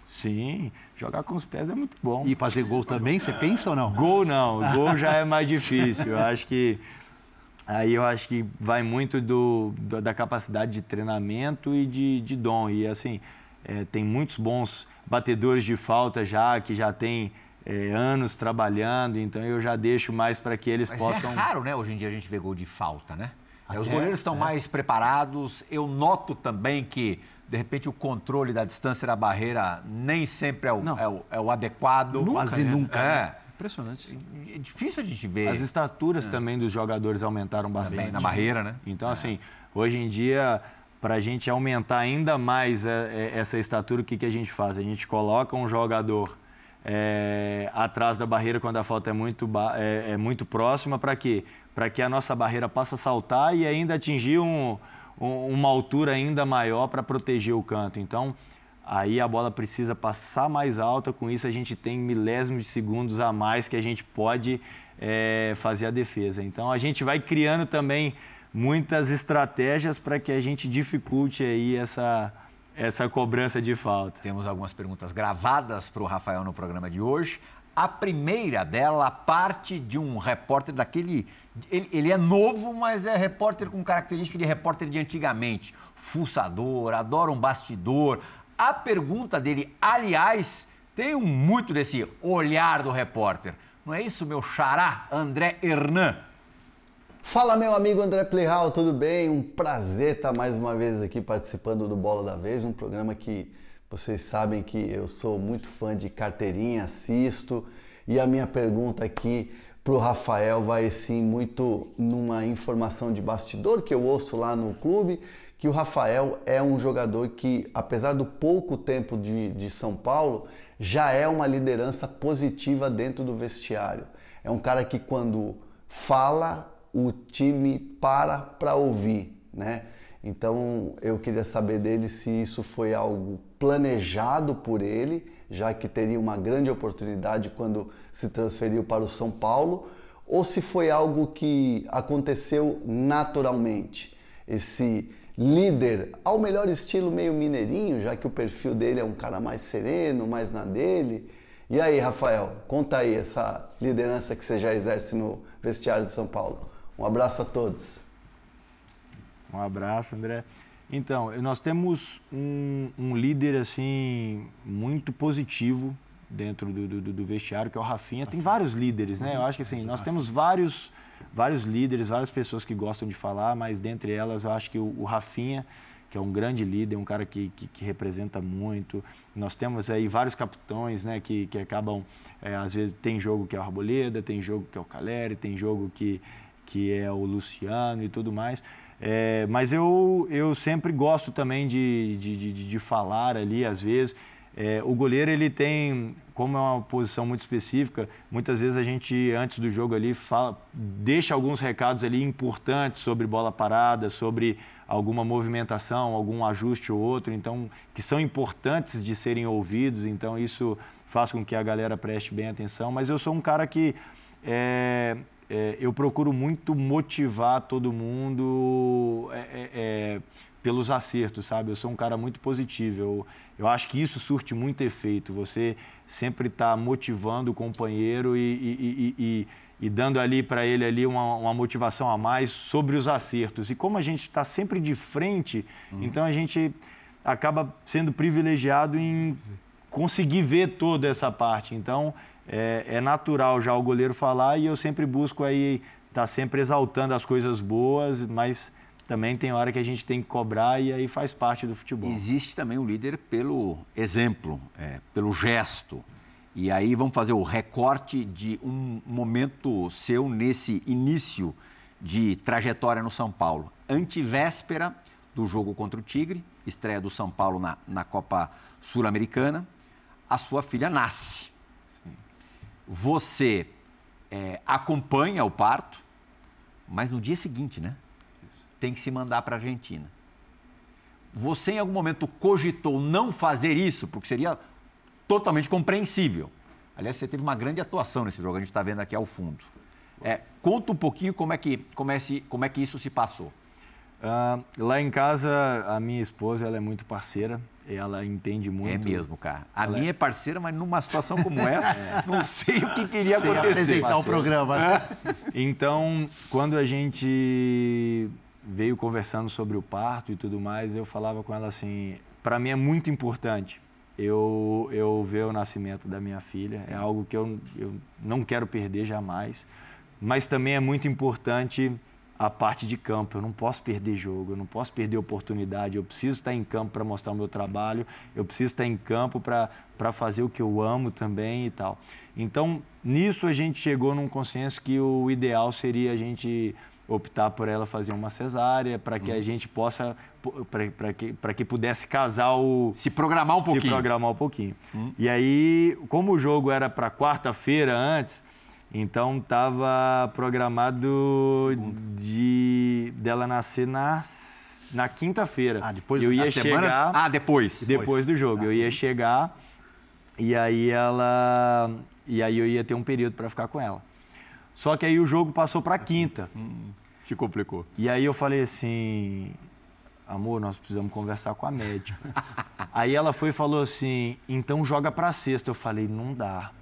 Sim, jogar com os pés é muito bom. E fazer gol também, você pensa ou não? Gol não, gol já é mais difícil. Eu acho que aí eu acho que vai muito do, do da capacidade de treinamento e de, de dom. E assim, é, tem muitos bons batedores de falta já, que já tem é, anos trabalhando, então eu já deixo mais para que eles Mas possam. É raro, né? Hoje em dia a gente vê gol de falta, né? Até, Os goleiros estão é. mais preparados. Eu noto também que de repente o controle da distância da barreira nem sempre é o, é o, é o, adequado. Nunca, Quase né? nunca. É. Né? Impressionante. É difícil a gente ver. As estaturas é. também dos jogadores aumentaram bastante. Também na barreira, né? Então, é. assim, hoje em dia, para a gente aumentar ainda mais é, essa estatura, o que, que a gente faz? A gente coloca um jogador é, atrás da barreira quando a falta é muito, é, é muito próxima, para quê? Para que a nossa barreira possa saltar e ainda atingir um, uma altura ainda maior para proteger o canto. Então, aí a bola precisa passar mais alta, com isso a gente tem milésimos de segundos a mais que a gente pode é, fazer a defesa. Então, a gente vai criando também muitas estratégias para que a gente dificulte aí essa, essa cobrança de falta. Temos algumas perguntas gravadas para o Rafael no programa de hoje. A primeira dela parte de um repórter daquele. Ele, ele, é novo, mas é repórter com característica de repórter de antigamente. Fuçador, adora um bastidor. A pergunta dele, aliás, tem muito desse olhar do repórter. Não é isso, meu xará, André Hernan? Fala, meu amigo André Plihal, tudo bem? Um prazer estar mais uma vez aqui participando do Bola da Vez, um programa que vocês sabem que eu sou muito fã de carteirinha, assisto. E a minha pergunta aqui para o Rafael vai sim muito numa informação de bastidor que eu ouço lá no clube, que o Rafael é um jogador que, apesar do pouco tempo de, de São Paulo, já é uma liderança positiva dentro do vestiário. É um cara que quando fala, o time para para ouvir, né? Então eu queria saber dele se isso foi algo planejado por ele, já que teria uma grande oportunidade quando se transferiu para o São Paulo, ou se foi algo que aconteceu naturalmente. Esse líder, ao melhor estilo meio mineirinho, já que o perfil dele é um cara mais sereno, mais na dele. E aí, Rafael, conta aí essa liderança que você já exerce no vestiário de São Paulo. Um abraço a todos. Um abraço, André. Então, nós temos um, um líder assim muito positivo dentro do, do, do, vestiário, que é o Rafinha. Tem vários líderes, né? Eu acho que assim, nós temos vários, vários líderes, várias pessoas que gostam de falar, mas dentre elas eu acho que o, Rafinha, que é um grande líder, um cara que, que, que, representa muito. Nós temos aí vários capitões, né, que, que acabam, é, às vezes tem jogo que é o Arboleda, tem jogo que é o Caleri, tem jogo que, que é o Luciano e tudo mais. É, mas eu, eu sempre gosto também de, de, de, de falar ali, às vezes. É, o goleiro ele tem, como é uma posição muito específica, muitas vezes a gente antes do jogo ali fala, deixa alguns recados ali importantes sobre bola parada, sobre alguma movimentação, algum ajuste ou outro, então que são importantes de serem ouvidos. Então isso faz com que a galera preste bem atenção. Mas eu sou um cara que é, é, eu procuro muito motivar todo mundo é, é, é, pelos acertos, sabe? Eu sou um cara muito positivo. Eu, eu acho que isso surte muito efeito. Você sempre está motivando o companheiro e, e, e, e dando ali para ele ali uma, uma, motivação a mais sobre os acertos. E como a gente está sempre de frente, uhum. então a gente acaba sendo privilegiado em conseguir ver toda essa parte. Então, é, é, natural já o goleiro falar e eu sempre busco aí estar tá sempre exaltando as coisas boas, mas também tem hora que a gente tem que cobrar e aí faz parte do futebol. Existe também o líder pelo exemplo, é, pelo gesto. E aí vamos fazer o recorte de um momento seu nesse início de trajetória no São Paulo. Antivéspera do jogo contra o Tigre, estreia do São Paulo na, na Copa Sul-Americana, a sua filha nasce você é, acompanha o parto, mas no dia seguinte, né? Tem que se mandar para a Argentina. Você em algum momento cogitou não fazer isso, porque seria totalmente compreensível. Aliás, você teve uma grande atuação nesse jogo, a gente está vendo aqui ao fundo. É, conta um pouquinho como é que, como é, se, como é que isso se passou. Uh, lá em casa, a minha esposa ela é muito parceira, ela entende muito. É mesmo, cara. A ela minha é... é parceira, mas numa situação como essa, é. não sei o que queria acontecer. apresentar o programa. É. Então, quando a gente veio conversando sobre o parto e tudo mais, eu falava com ela assim: para mim é muito importante eu, eu ver o nascimento da minha filha. Sim. É algo que eu, eu não quero perder jamais. Mas também é muito importante a parte de campo. Eu não posso perder jogo, eu não posso perder oportunidade. Eu preciso estar em campo para mostrar o meu trabalho, eu preciso estar em campo para fazer o que eu amo também e tal. Então, nisso a gente chegou num consenso que o ideal seria a gente optar por ela fazer uma cesárea para que a uhum. gente possa para que, que pudesse casar o se programar um pouquinho se programar um pouquinho hum. e aí como o jogo era para quarta-feira antes então estava programado de dela nascer na na quinta-feira. Ah, depois eu ia chegar. Semana? Ah, depois. Depois do jogo, ah, eu ia chegar e aí ela e aí eu ia ter um período para ficar com ela. Só que aí o jogo passou para quinta. Hum, te complicou. E aí eu falei assim, amor, nós precisamos conversar com a médica. aí ela foi e falou assim, então joga para sexta. Eu falei, não dá.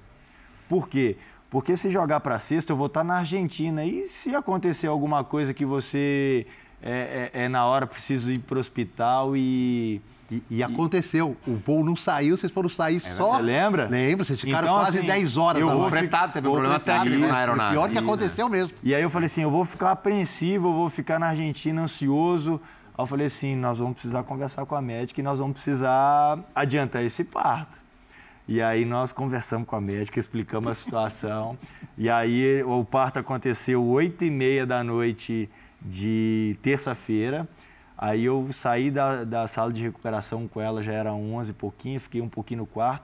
Por quê? Porque se jogar para sexta, eu vou estar tá na Argentina. E se acontecer alguma coisa que você é, é, é na hora precisa ir para o hospital e, e, e aconteceu. O voo não saiu, vocês foram sair é, só. Você lembra? Lembro, vocês ficaram então, quase assim, 10 horas. Eu vou fretado, teve um problema técnico na aeronave. Pior que aconteceu mesmo. E aí eu falei assim: eu vou ficar apreensivo, eu vou ficar na Argentina ansioso. Aí eu falei assim: nós vamos precisar conversar com a médica e nós vamos precisar adiantar esse parto. E aí nós conversamos com a médica, explicamos a situação. e aí o parto aconteceu oito e meia da noite de terça-feira. Aí eu saí da, da sala de recuperação com ela, já era onze e pouquinho, fiquei um pouquinho no quarto.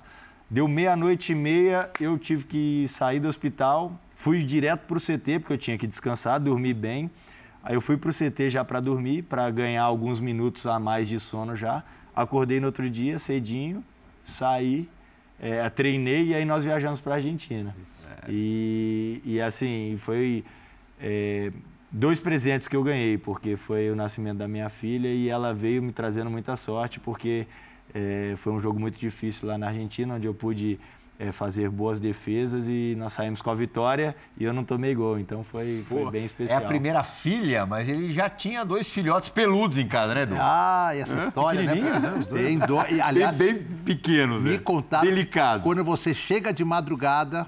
Deu meia-noite e meia, eu tive que sair do hospital, fui direto para o CT, porque eu tinha que descansar, dormir bem. Aí eu fui para o CT já para dormir, para ganhar alguns minutos a mais de sono já. Acordei no outro dia, cedinho, saí, é, treinei e aí nós viajamos para a Argentina. É. E, e assim, foi é, dois presentes que eu ganhei, porque foi o nascimento da minha filha e ela veio me trazendo muita sorte, porque é, foi um jogo muito difícil lá na Argentina, onde eu pude é, fazer boas defesas e nós saímos com a vitória e eu não tomei gol, então foi, foi Pô, bem especial. É a primeira filha, mas ele já tinha dois filhotes peludos em casa, né, Edu? Ah, e essa história, né? né? Os dois. Tem dois, e, aliás, bem, bem pequenos, Me né? contaram, delicados. Quando você chega de madrugada,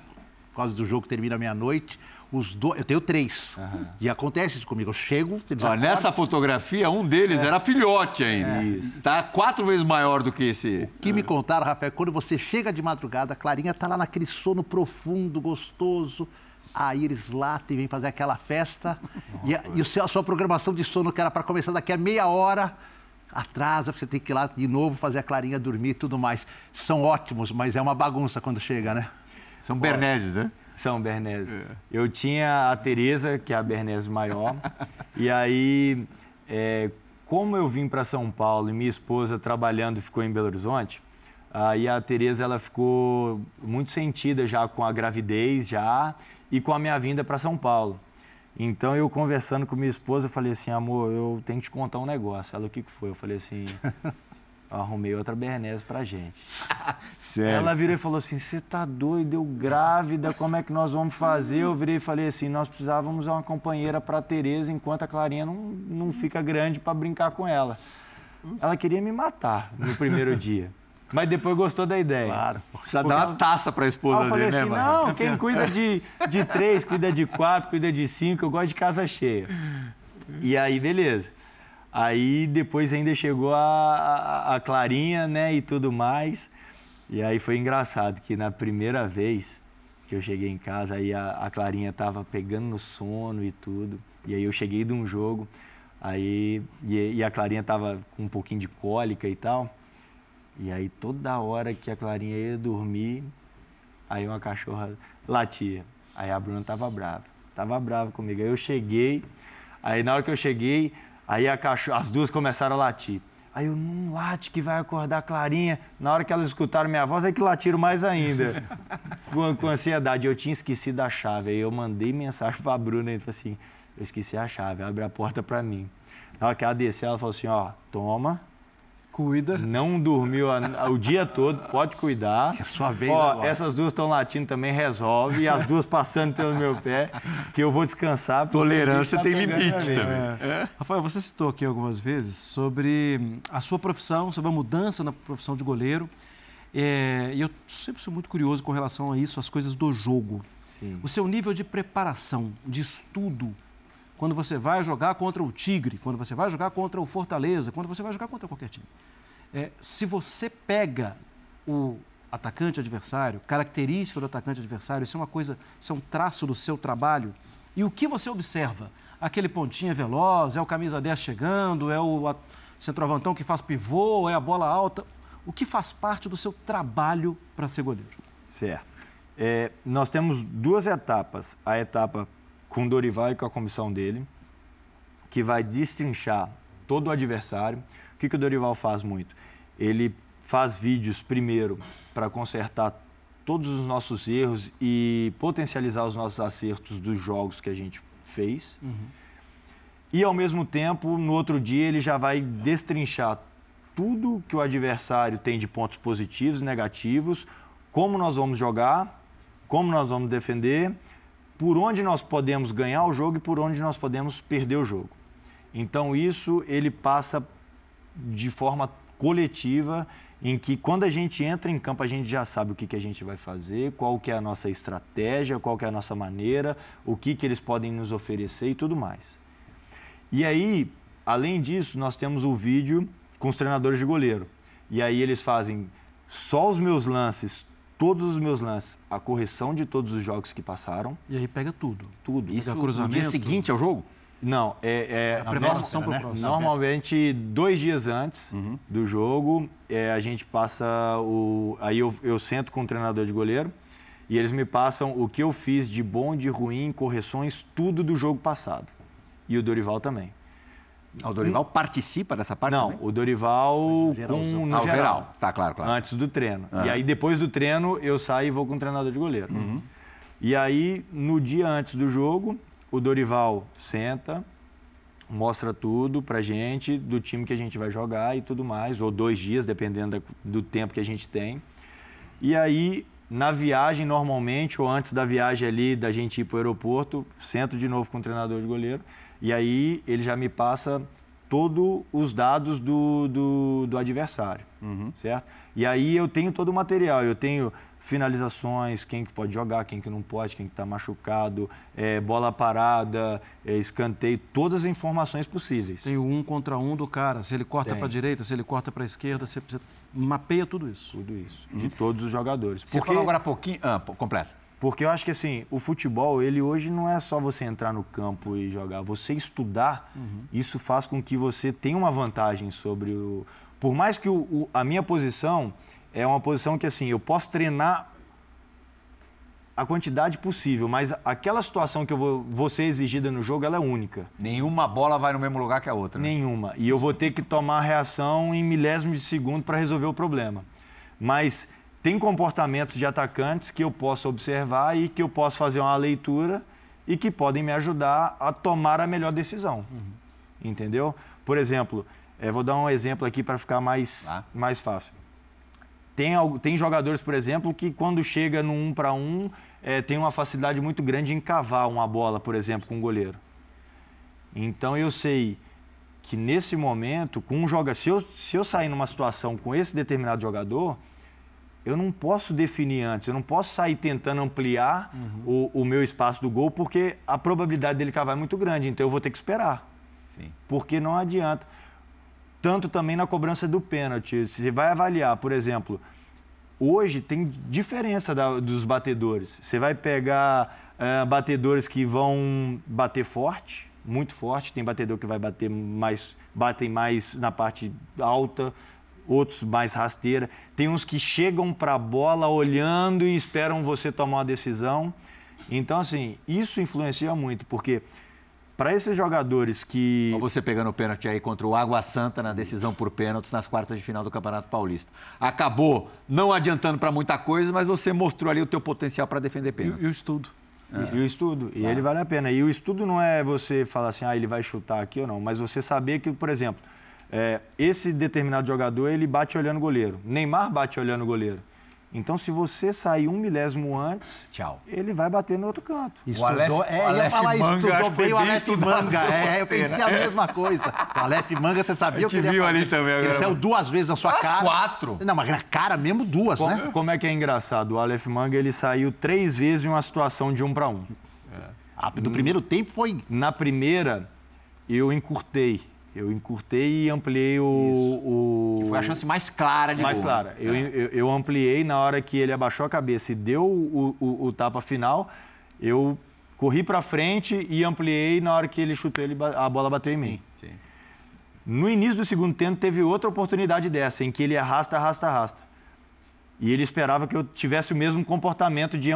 por causa do jogo que termina meia-noite, os dois, eu tenho três. Uhum. E acontece isso comigo. Eu chego. Ó, nessa fotografia, um deles é. era filhote ainda. É. Tá quatro vezes maior do que esse. O que me contaram, Rafael, quando você chega de madrugada, a Clarinha tá lá naquele sono profundo, gostoso. Aí eles latem, vêm fazer aquela festa. e, a, e a sua programação de sono, que era para começar daqui a meia hora atrasa, você tem que ir lá de novo fazer a Clarinha dormir e tudo mais. São ótimos, mas é uma bagunça quando chega, né? São Berneses, né? São Berneses. É. Eu tinha a Tereza, que é a Bernese maior, e aí, é, como eu vim para São Paulo e minha esposa trabalhando ficou em Belo Horizonte, aí a Tereza ela ficou muito sentida já com a gravidez já e com a minha vinda para São Paulo. Então, eu conversando com minha esposa, eu falei assim, amor, eu tenho que te contar um negócio. Ela, o que, que foi? Eu falei assim, eu arrumei outra Bernese pra gente. Sério? Ela virou e falou assim, você tá doido, eu grávida, como é que nós vamos fazer? Eu virei e falei assim, nós precisávamos uma companheira pra Tereza enquanto a Clarinha não, não fica grande para brincar com ela. Ela queria me matar no primeiro dia. Mas depois gostou da ideia. Claro. Precisa dar uma taça para a esposa eu falei dele, assim, né, Não, quem cuida de, de três, cuida de quatro, cuida de cinco, eu gosto de casa cheia. E aí, beleza. Aí depois ainda chegou a, a, a Clarinha, né, e tudo mais. E aí foi engraçado que na primeira vez que eu cheguei em casa, aí a, a Clarinha tava pegando no sono e tudo. E aí eu cheguei de um jogo, aí e, e a Clarinha tava com um pouquinho de cólica e tal. E aí toda hora que a Clarinha ia dormir, aí uma cachorra latia. Aí a Bruna tava brava. Tava brava comigo. Aí eu cheguei, aí na hora que eu cheguei, aí a cachorra, as duas começaram a latir. Aí eu, não late que vai acordar a Clarinha. Na hora que elas escutaram minha voz, aí que latiram mais ainda. com, com ansiedade. Eu tinha esquecido a chave. Aí eu mandei mensagem pra Bruna e falei assim, eu esqueci a chave, abre a porta pra mim. Na hora que ela desceu, ela falou assim, ó, toma, Cuida. Não dormiu a, o dia todo, pode cuidar. Que é sua vez Ó, agora. essas duas estão latindo também, resolve. E as duas passando pelo meu pé, que eu vou descansar. Tolerância tá tem limite também. É. Rafael, você citou aqui algumas vezes sobre a sua profissão, sobre a mudança na profissão de goleiro. É, e eu sempre sou muito curioso com relação a isso, as coisas do jogo. Sim. O seu nível de preparação, de estudo, quando você vai jogar contra o Tigre, quando você vai jogar contra o Fortaleza, quando você vai jogar contra qualquer time. É, se você pega o atacante adversário, característica do atacante adversário, isso é uma coisa, isso é um traço do seu trabalho. E o que você observa? Aquele pontinho é veloz, é o camisa 10 chegando, é o centroavantão que faz pivô, é a bola alta. O que faz parte do seu trabalho para ser goleiro? Certo. É, nós temos duas etapas. A etapa com o Dorival e com a comissão dele, que vai destrinchar todo o adversário. O que, que o Dorival faz muito? Ele faz vídeos primeiro para consertar todos os nossos erros e potencializar os nossos acertos dos jogos que a gente fez. Uhum. E ao mesmo tempo, no outro dia, ele já vai destrinchar tudo que o adversário tem de pontos positivos e negativos, como nós vamos jogar, como nós vamos defender por onde nós podemos ganhar o jogo e por onde nós podemos perder o jogo. Então isso ele passa de forma coletiva em que quando a gente entra em campo a gente já sabe o que, que a gente vai fazer, qual que é a nossa estratégia, qual que é a nossa maneira, o que, que eles podem nos oferecer e tudo mais. E aí, além disso, nós temos o vídeo com os treinadores de goleiro. E aí eles fazem só os meus lances todos os meus lances, a correção de todos os jogos que passaram. E aí pega tudo. Tudo. Isso no dia seguinte ao jogo? Não, é, é a preparação para o próximo. Normalmente, dois dias antes uhum. do jogo, é, a gente passa o. Aí eu, eu sento com o treinador de goleiro e eles me passam o que eu fiz de bom, de ruim, correções, tudo do jogo passado. E o Dorival também. Ah, o Dorival participa dessa parte? Não, também? o Dorival com, no ah, geral. geral. Tá, claro, claro. Antes do treino. Uhum. E aí, depois do treino, eu saio e vou com o treinador de goleiro. Uhum. E aí, no dia antes do jogo, o Dorival senta, mostra tudo pra gente, do time que a gente vai jogar e tudo mais, ou dois dias, dependendo do tempo que a gente tem. E aí, na viagem, normalmente, ou antes da viagem ali, da gente ir para o aeroporto, sento de novo com o treinador de goleiro e aí ele já me passa todos os dados do, do, do adversário, uhum. certo? E aí eu tenho todo o material, eu tenho finalizações, quem que pode jogar, quem que não pode, quem que está machucado, é, bola parada, é, escanteio, todas as informações possíveis. Tem o um contra um do cara, se ele corta para a direita, se ele corta para a esquerda, você, você, mapeia tudo isso. Tudo isso, uhum. de todos os jogadores. Você Porque... falou agora há pouquinho, ah, completo. Porque eu acho que assim, o futebol, ele hoje não é só você entrar no campo e jogar. Você estudar, uhum. isso faz com que você tenha uma vantagem sobre o. Por mais que o, o, a minha posição é uma posição que assim, eu posso treinar a quantidade possível, mas aquela situação que eu vou, vou ser exigida no jogo, ela é única. Nenhuma bola vai no mesmo lugar que a outra. Né? Nenhuma. E eu vou ter que tomar a reação em milésimos de segundo para resolver o problema. Mas tem comportamentos de atacantes que eu posso observar e que eu posso fazer uma leitura e que podem me ajudar a tomar a melhor decisão. Uhum. Entendeu? Por exemplo, é, vou dar um exemplo aqui para ficar mais, ah. mais fácil. Tem, tem jogadores, por exemplo, que quando chega no um para um, é, tem uma facilidade muito grande em cavar uma bola, por exemplo, com o goleiro. Então eu sei que nesse momento, com um joga, se eu, se eu sair numa situação com esse determinado jogador, eu não posso definir antes, eu não posso sair tentando ampliar uhum. o, o, meu espaço do gol, porque a probabilidade dele cavar é muito grande, então eu vou ter que esperar. Sim. Porque não adianta tanto também na cobrança do pênalti. Você vai avaliar, por exemplo, hoje tem diferença da, dos batedores. Você vai pegar é, batedores que vão bater forte, muito forte. Tem batedor que vai bater mais, batem mais na parte alta, outros mais rasteira. Tem uns que chegam para a bola olhando e esperam você tomar uma decisão. Então, assim, isso influencia muito, porque para esses jogadores que. Olha você pegando o pênalti aí contra o Água Santa na decisão por pênaltis nas quartas de final do Campeonato Paulista. Acabou não adiantando para muita coisa, mas você mostrou ali o teu potencial para defender pênaltis. E, e o estudo. É. E o estudo. E ah. ele vale a pena. E o estudo não é você falar assim, ah, ele vai chutar aqui ou não, mas você saber que, por exemplo, é, esse determinado jogador, ele bate olhando o goleiro. Neymar bate olhando o goleiro. Então, se você sair um milésimo antes, Tchau. ele vai bater no outro canto. Estudou, o Aleph, é, o Aleph ia falar Manga, isso, estudou bem o Aleph Manga. É, eu pensei a mesma coisa. O Aleph Manga, você sabia o que ele viu ali também. Ele saiu duas vezes na sua As cara. quatro. Não, mas na cara mesmo duas, como, né? Como é que é engraçado? O Aleph Manga, ele saiu três vezes em uma situação de um para um. É. Ah, do primeiro tempo foi... Na primeira, eu encurtei. Eu encurtei e ampliei o. o... Que foi a chance mais clara de Mais gol. clara. Eu, é. eu, eu, ampliei na hora que ele abaixou a cabeça e deu o, o, o tapa final. Eu corri para frente e ampliei na hora que ele chutou, ele, a bola bateu em mim. Sim. No início do segundo tempo, teve outra oportunidade dessa, em que ele arrasta, arrasta, arrasta. E ele esperava que eu tivesse o mesmo comportamento de,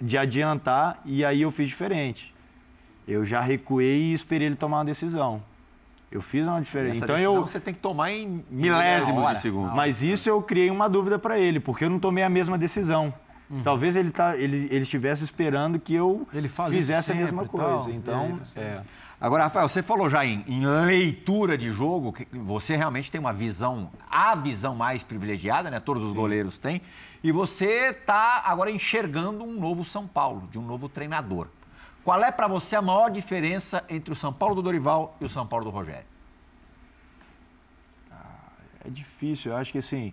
de adiantar, e aí eu fiz diferente. Eu já recuei e esperei ele tomar uma decisão. Eu fiz uma diferença. Então eu você tem que tomar em milésimos de segundo. Mas isso eu criei uma dúvida para ele, porque eu não tomei a mesma decisão. Uhum. Talvez ele, tá, ele, ele estivesse esperando que eu fizesse a mesma coisa. Então, é. Agora, Rafael, você falou já em, em, leitura de jogo, que você realmente tem uma visão, a visão mais privilegiada, né? Todos os Sim. goleiros têm. E você está agora enxergando um novo São Paulo, de um novo treinador. Qual é para você a maior diferença entre o São Paulo do Dorival e o São Paulo do Rogério? Ah, é difícil, eu acho que assim,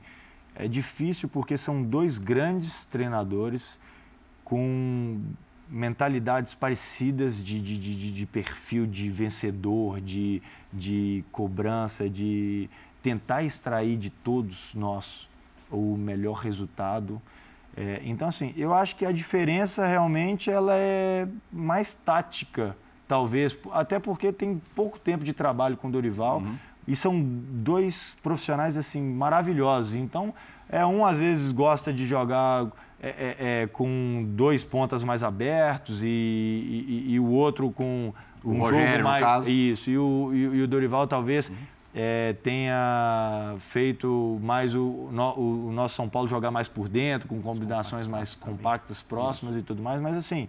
é difícil porque são dois grandes treinadores com mentalidades parecidas de, de, de, de perfil de vencedor, de, de cobrança, de tentar extrair de todos nós o melhor resultado. É, então, assim, eu acho que a diferença realmente ela é mais tática, talvez, até porque tem pouco tempo de trabalho com o Dorival uhum. e são dois profissionais assim maravilhosos. Então, é um às vezes gosta de jogar é, é, é com dois pontas mais abertos e, e, e o outro com um o Rogério, jogo mais isso e o, e, o Dorival talvez uhum é, tenha feito mais o, o, o, nosso São Paulo jogar mais por dentro, com combinações mais compactas, próximas e tudo mais, mas assim.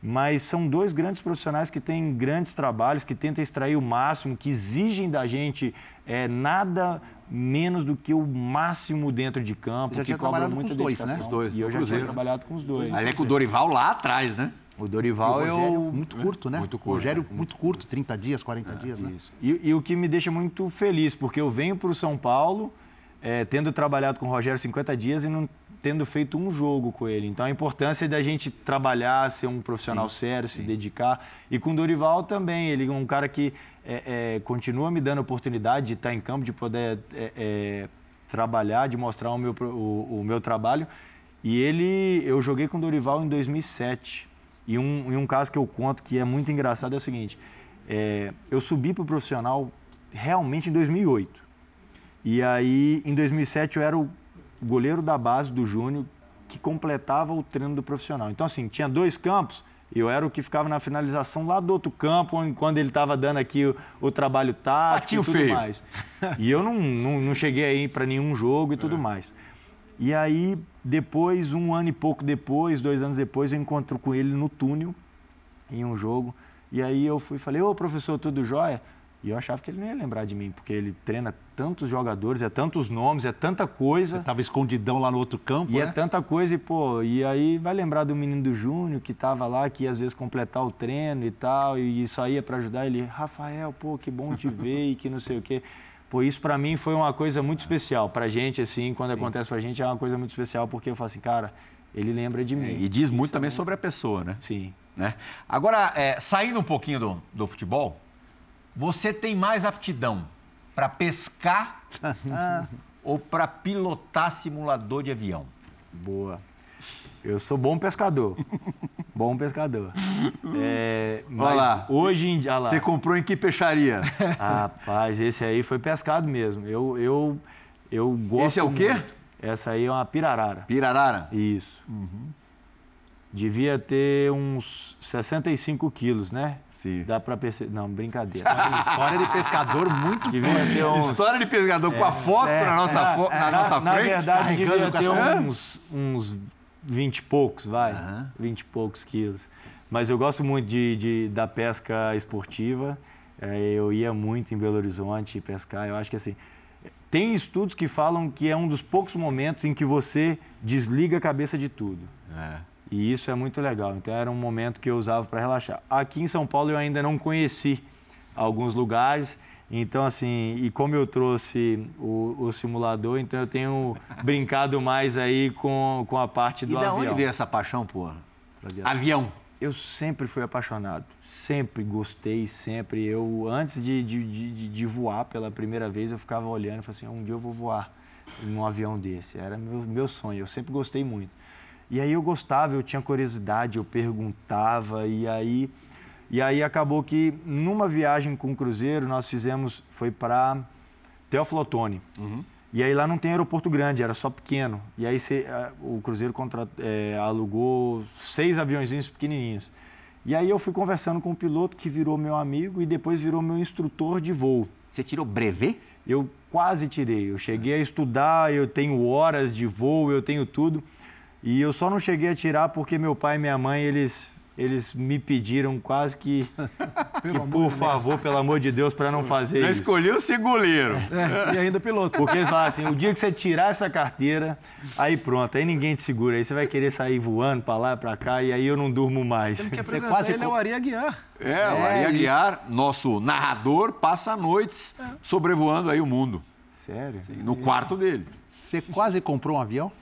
Mas são dois grandes profissionais que têm grandes trabalhos, que tentam extrair o máximo, que exigem da gente é, nada menos do que o máximo dentro de campo, Você já que cobram muito dois, né? Os dois. E eu já tinha trabalhado com os dois. Ali é com o Dorival lá atrás, né? O Dorival é o... Muito curto, né? Muito curto. Rogério, é. muito curto, 30 dias, 40 é, dias, né? Isso. E, e, o que me deixa muito feliz, porque eu venho para o São Paulo, é, tendo trabalhado com o Rogério 50 dias e não tendo feito um jogo com ele. Então a importância da gente trabalhar, ser um profissional sim, sério, sim. se dedicar. E com o Dorival também, ele é um cara que é, é, continua me dando a oportunidade de estar em campo, de poder é, é, trabalhar, de mostrar o meu, o, o meu trabalho. E ele, eu joguei com o Dorival em 2007. E um, e um caso que eu conto que é muito engraçado é o seguinte: é, eu subi para o profissional realmente em 2008. E aí, em 2007, eu era o goleiro da base do Júnior que completava o treino do profissional. Então, assim, tinha dois campos. Eu era o que ficava na finalização lá do outro campo, quando ele estava dando aqui o, o trabalho tático Patinho e tudo feio. mais. E eu não, não, não cheguei aí para nenhum jogo e tudo mais. E aí, depois, um ano e pouco depois, dois anos depois, eu encontro com ele no túnel, em um jogo. E aí eu fui falei, ô professor, tudo jóia? E eu achava que ele não ia lembrar de mim, porque ele treina tantos jogadores, é tantos nomes, é tanta coisa. Tava escondidão lá no outro campo, E né? é tanta coisa, e pô, e aí vai lembrar do menino do Júnior que tava lá, que ia às vezes completar o treino e tal, e só ia para ajudar ele. Rafael, pô, que bom te ver e que não sei o quê. Pô, isso para mim foi uma coisa muito especial. Pra gente, assim, quando acontece pra gente, é uma coisa muito especial, porque eu falo assim, cara, ele lembra de mim. E diz muito também sobre a pessoa, né? Sim. né? Agora, é, saindo um pouquinho do, do futebol, você tem mais aptidão para pescar ou para pilotar simulador de avião? Boa. Eu sou bom pescador. bom pescador. É, mas lá. hoje em dia. Você comprou em que peixaria? Rapaz, esse aí foi pescado mesmo. Eu, eu, eu gosto. Esse é o quê? muito. Essa aí é uma pirarara. Pirarara? Isso. Devia ter uns 65 quilos, né? Sim. Dá pra perceber. Não, brincadeira. História de pescador muito Devia ter uns. História de pescador com a foto na nossa, fo- na nossa na frente? verdade, devia ter uns, uns 20 e poucos, vai. Aham. 20 e poucos quilos. Mas eu gosto muito de, de- da pesca esportiva. É, Eu ia muito em Belo Horizonte pescar. Eu acho que assim. Tem estudos que falam que é um dos poucos momentos em que você desliga a cabeça de tudo. É. E isso é muito legal. Então era um momento que eu usava para relaxar. Aqui em São Paulo eu ainda não conheci alguns lugares. Então, assim, e como eu trouxe o, o simulador, então eu tenho brincado mais aí com, com a parte E do da avião. onde veio essa paixão, porra? Avião. Eu sempre fui apaixonado, sempre gostei, sempre. Eu, antes de, de, de, de voar pela primeira vez, eu ficava olhando e falei assim, um dia eu vou voar num avião desse. Era meu, meu sonho, eu sempre gostei muito. E aí eu gostava, eu tinha curiosidade, eu perguntava, e aí, e aí acabou que numa viagem com o cruzeiro, nós fizemos, foi para Teófilo Otoni. E aí lá não tem aeroporto grande, era só pequeno. E aí cê, ah, o Cruzeiro contra, eh, alugou seis aviãozinhos pequenininhos. E aí eu fui conversando com o piloto que virou meu amigo e depois virou meu instrutor de voo. Você tirou brevet? Eu quase tirei. Eu cheguei a estudar, eu tenho horas de voo, eu tenho tudo. E eu só não cheguei a tirar porque meu pai e minha mãe, eles, eles me pediram quase que, que por favor, pelo amor de Deus, para não fazer Eu isso. escolhi ser goleiro. É, e ainda piloto. Porque eles falam assim, o dia que você tirar essa carteira, aí pronto, aí ninguém te segura, aí você vai querer sair voando pra lá, pra cá, e aí eu não durmo mais. Que apresentar quase ele co- ao Ari Aguiar. É, o Ari Aguiar, nosso narrador, passa noites sobrevoando aí o mundo, Sério? no quarto dele. Você quase comprou um avião?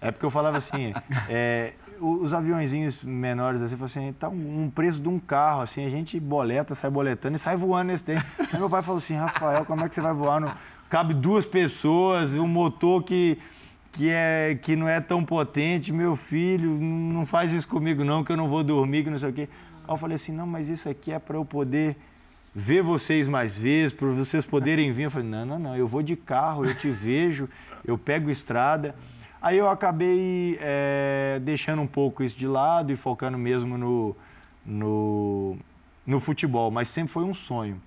É porque eu falava assim, é, o- os aviãozinhos menores assim, falava assim, tá um, um preço de um carro, assim, a gente boleta, sai boletando e sai voando nesse tempo. Aí meu pai falou assim, Rafael, como é que você vai voar? No... Cabe duas pessoas, um motor que, que, é, que não é tão potente, meu filho, não faz isso comigo não, que eu não vou dormir, que não sei o quê. Aí eu falei assim, não, mas isso aqui é para eu poder ver vocês mais vezes, para vocês poderem vir. Eu falei, não, não, não, eu vou de carro, eu te vejo, eu pego estrada. Aí eu acabei eh, deixando um pouco isso de lado e focando mesmo no, no, no futebol, mas sempre foi um sonho.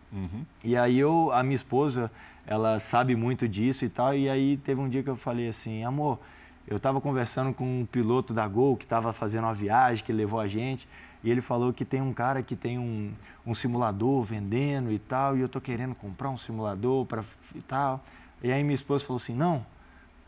E aí eu, a minha esposa, ela sabe muito disso e tal, e aí teve um dia que eu falei assim, amor, eu estava conversando com um piloto da Gol que estava fazendo uma viagem, que levou a gente, e ele falou que tem um cara que tem um, um simulador vendendo e tal, e eu tô querendo comprar um simulador para e tal. E aí minha esposa falou assim, não,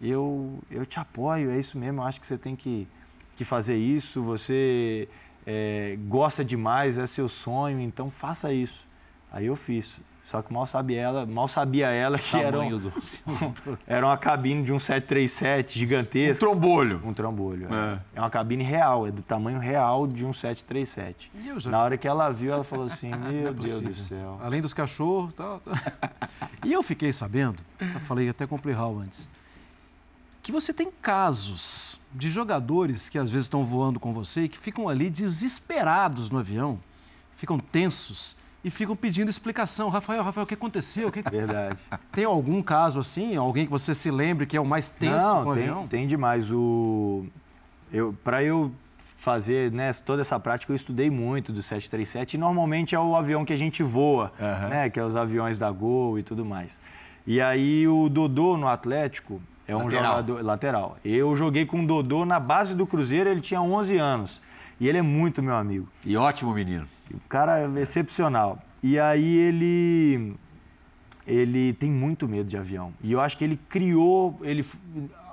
eu, eu te apoio, é isso mesmo, eu acho que você tem que, que fazer isso, você é, gosta demais, é seu sonho, então faça isso. Aí eu fiz. Só que mal sabia ela, mal sabia ela que era, um, do era uma cabine de um 737 gigantesca. Trombolho. Um trambolho. É. É uma cabine real, é do tamanho real de um 737. E eu já- Na hora que ela viu, ela falou assim: Meu Não é Deus do céu. Além dos cachorros tal, tal. E eu fiquei sabendo, eu falei até com o Plihal antes, que você tem casos de jogadores que às vezes estão voando com você e que ficam ali desesperados no avião, ficam tensos e ficam pedindo explicação. Rafael, Rafael, o que aconteceu? O que... Verdade. Tem algum caso assim? Alguém que você se lembre que é o mais tenso Não, com o tem, avião? tem demais. O... Eu, Para eu fazer né, toda essa prática, eu estudei muito do 737 e normalmente é o avião que a gente voa, Aham. né, que é os aviões da Gol e tudo mais. E aí o Dodô no Atlético é um Lateral. jogador lateral. Eu joguei com o Dodô na base do Cruzeiro, ele tinha 11 anos. E ele é muito meu amigo. E ótimo menino. O cara é excepcional. E aí ele ele tem muito medo de avião. E eu acho que ele criou, ele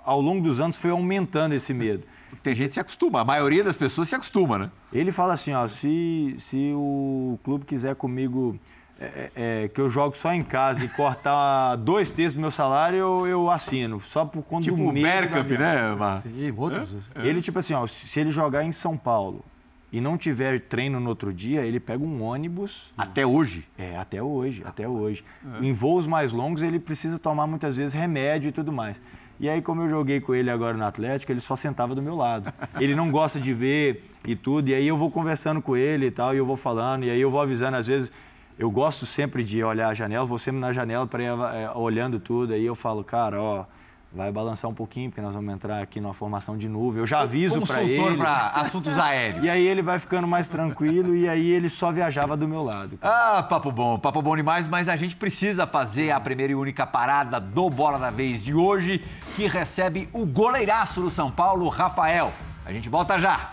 ao longo dos anos foi aumentando esse medo. Tem gente que se acostuma, a maioria das pessoas se acostuma, né? Ele fala assim, ó, se, se o clube quiser comigo é, é, que eu jogo só em casa e cortar dois terços do meu salário, eu, eu assino. Só por conta Tipo do o medo. do Bergkamp, avião. né, Mar? Sim, outros. Ele, tipo assim, ó, se ele jogar em São Paulo e não tiver treino no outro dia, ele pega um ônibus Até hoje. É, até hoje, até hoje. Em voos mais longos, ele precisa tomar muitas vezes remédio e tudo mais. E aí, como eu joguei com ele agora no Atlético, ele só sentava do meu lado. Ele não gosta de ver e tudo, e aí eu vou conversando com ele e tal, e eu vou falando, e aí eu vou avisando, às vezes, eu gosto sempre de olhar a janela, vou sempre na janela para ir é, olhando tudo, aí eu falo, cara, ó, vai balançar um pouquinho, porque nós vamos entrar aqui numa formação de nuvem. Eu já aviso para ele. Consultor para assuntos aéreos. E aí ele vai ficando mais tranquilo, e aí ele só viajava do meu lado. Ah, papo bom, papo bom demais, mas a gente precisa fazer a primeira e única parada do Bola da Vez de hoje, que recebe o goleiraço do São Paulo, Rafael. A gente volta já.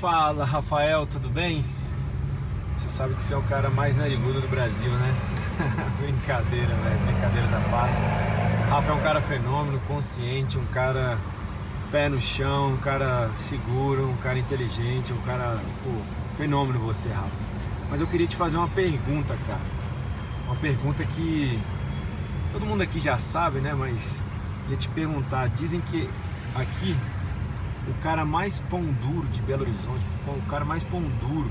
Fala, Rafael, tudo bem? Você sabe que você é o cara mais narigudo do Brasil, né? Brincadeira, velho, brincadeiras à parte. Rafa é um cara fenômeno, consciente, um cara pé no chão, um cara seguro, um cara inteligente, um cara, pô, fenômeno você, Rafa. Mas eu queria te fazer uma pergunta, cara. Uma pergunta que todo mundo aqui já sabe, né? Mas queria te perguntar. Dizem que aqui o cara mais pão duro de Belo Horizonte, o cara mais pão duro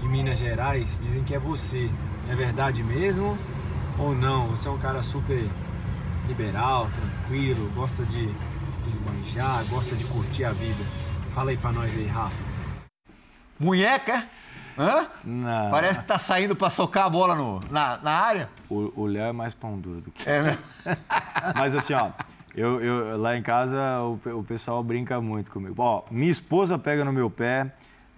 de Minas Gerais, dizem que é você. É verdade mesmo ou não? Você é um cara super liberal, tranquilo, gosta de esbanjar, gosta de curtir a vida. Fala aí pra nós aí, Rafa. Munheca? Hã? Não. Parece que tá saindo para socar a bola no, na, na área. O o Léo é mais pão duro do que É mesmo? Mas assim, ó, eu, eu- lá em casa o, o pessoal brinca muito comigo. Ó, minha esposa pega no meu pé,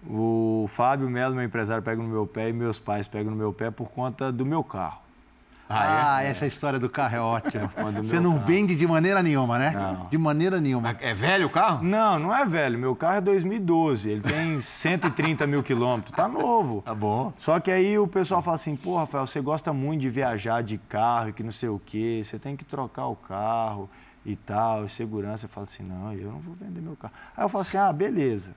o Fábio Melo, meu empresário, pega no meu pé e meus pais pegam no meu pé por conta do meu carro. Ah, essa história do carro é ótima. Quando Você não carro- vende de maneira nenhuma, né? Não. De maneira nenhuma. É velho o carro? Não, não é velho. Meu carro é 2012. Ele tem 130 mil quilômetros. Tá novo. Tá bom. Só que aí o pessoal fala assim, pô, Rafael, você gosta muito de viajar de carro e que não sei o quê, você tem que trocar o carro e tal, segurança. Eu falo assim, não, eu não vou vender meu carro. Aí eu falo assim, ah, beleza,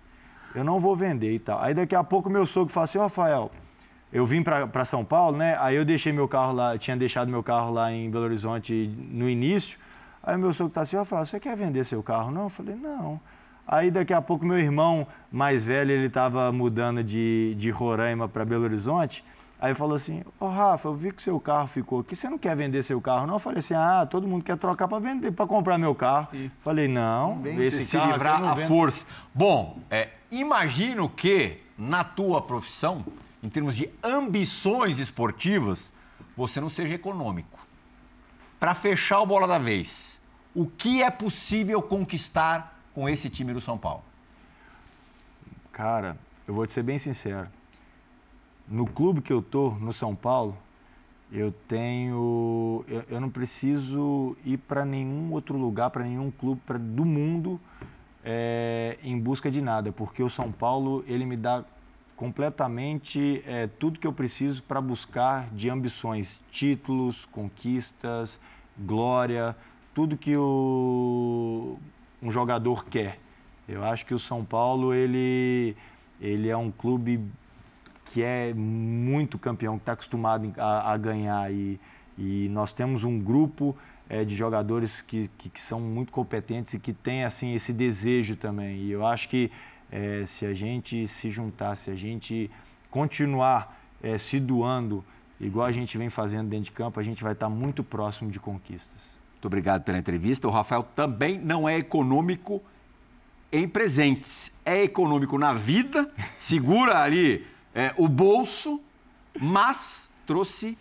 eu não vou vender e tal. Aí daqui a pouco meu sogro fala assim, Rafael, eu vim para São Paulo, né? Aí eu deixei meu carro lá, tinha deixado meu carro lá em Belo Horizonte no início. Aí meu sogro tá assim, Rafael, você quer vender seu carro? Não? Eu falei, não. Aí daqui a pouco meu irmão mais velho, ele estava mudando de, de Roraima para Belo Horizonte. Aí falou assim, ô Rafa, eu vi que seu carro ficou aqui, você não quer vender seu carro? Não, eu falei assim, ah, todo mundo quer trocar para vender, para comprar meu carro. Falei, não, esse se carro eu livrar à vendo. força. Bom, é, imagino que na tua profissão, em termos de ambições esportivas, você não seja econômico. Para fechar o bola da vez, o que é possível conquistar com esse time do São Paulo? Cara, eu vou te ser bem sincero. No clube que eu tô, no São Paulo, eu tenho. Eu, eu não preciso ir para nenhum outro lugar, para nenhum clube pra, do mundo é, em busca de nada, porque o São Paulo ele me dá completamente é, tudo que eu preciso para buscar de ambições, títulos, conquistas, glória, tudo que o, um jogador quer. Eu acho que o São Paulo ele, ele é um clube que é muito campeão, que está acostumado a, a ganhar e, e nós temos um grupo eh, de jogadores que, que, que são muito competentes e que têm assim esse desejo também. E eu acho que eh, se a gente se juntar, se a gente continuar é, se doando, igual a gente vem fazendo dentro de campo, a gente vai estar muito próximo de conquistas. Muito obrigado pela entrevista. O Rafael também não é econômico em presentes. É econômico na vida, segura ali é, o bolso, mas trouxe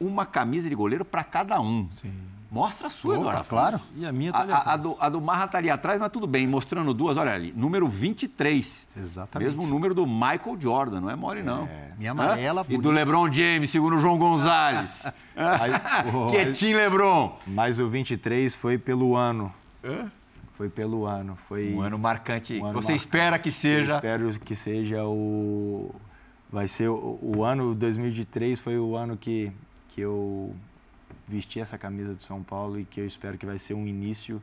uma camisa de goleiro para cada um. Sim. Mostra a sua Opa, agora. Claro. E a minha tá ali a, a, a, do, a do Marra tá ali atrás, mas tudo bem. Mostrando duas, olha ali. Número 23. Exatamente. Mesmo número do Michael Jordan, não é mole, não. É. Minha amarela, E do LeBron James, segundo o João Gonzalez. Quietinho, LeBron. Mas o 23 foi pelo ano. Foi pelo ano. Foi um ano marcante. Um ano Você espera que seja. Eu espero que seja o. Vai ser o, o ano 2023 foi o ano que, que eu vesti essa camisa do São Paulo e que eu espero que vai ser um início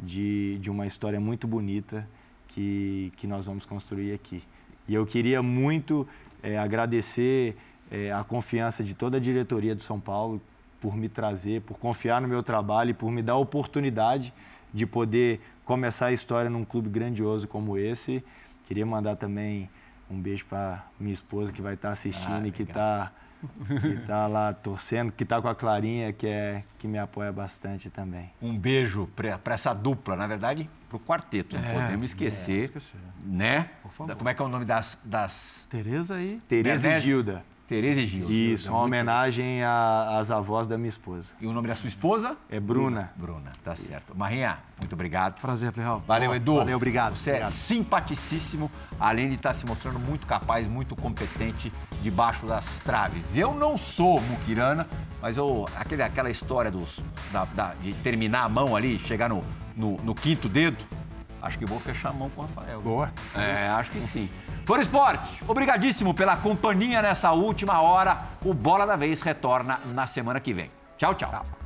de, de uma história muito bonita que, que nós vamos construir aqui. E eu queria muito é, agradecer é, a confiança de toda a diretoria do São Paulo por me trazer, por confiar no meu trabalho e por me dar a oportunidade de poder começar a história num clube grandioso como esse. Queria mandar também um beijo para minha esposa que vai estar assistindo ah, e que está que tá lá torcendo, que está com a Clarinha, que, é, que me apoia bastante também. Um beijo para essa dupla, na verdade, para o quarteto. É, não podemos esquecer. É, esquecer. Né? Por favor. Como é que é o nome das. das... Tereza e. Tereza e Gilda. Tereza e Gilda. Isso, uma homenagem às avós da minha esposa. E o nome da sua esposa? É Bruna. Bruna, tá Isso. certo. Marinha, muito obrigado. Prazer, Plihal. Valeu, Edu. Valeu, obrigado. Você obrigado. é simpaticíssimo, além de estar se mostrando muito capaz, muito competente debaixo das traves. Eu não sou muquirana, mas eu, aquele, aquela história dos, da, da, de terminar a mão ali, chegar no, no, no quinto dedo, acho que vou fechar a mão com o Rafael. Boa. É, acho que sim. For Esporte, obrigadíssimo pela companhia nessa última hora. O Bola da Vez retorna na semana que vem. Tchau, tchau. tchau.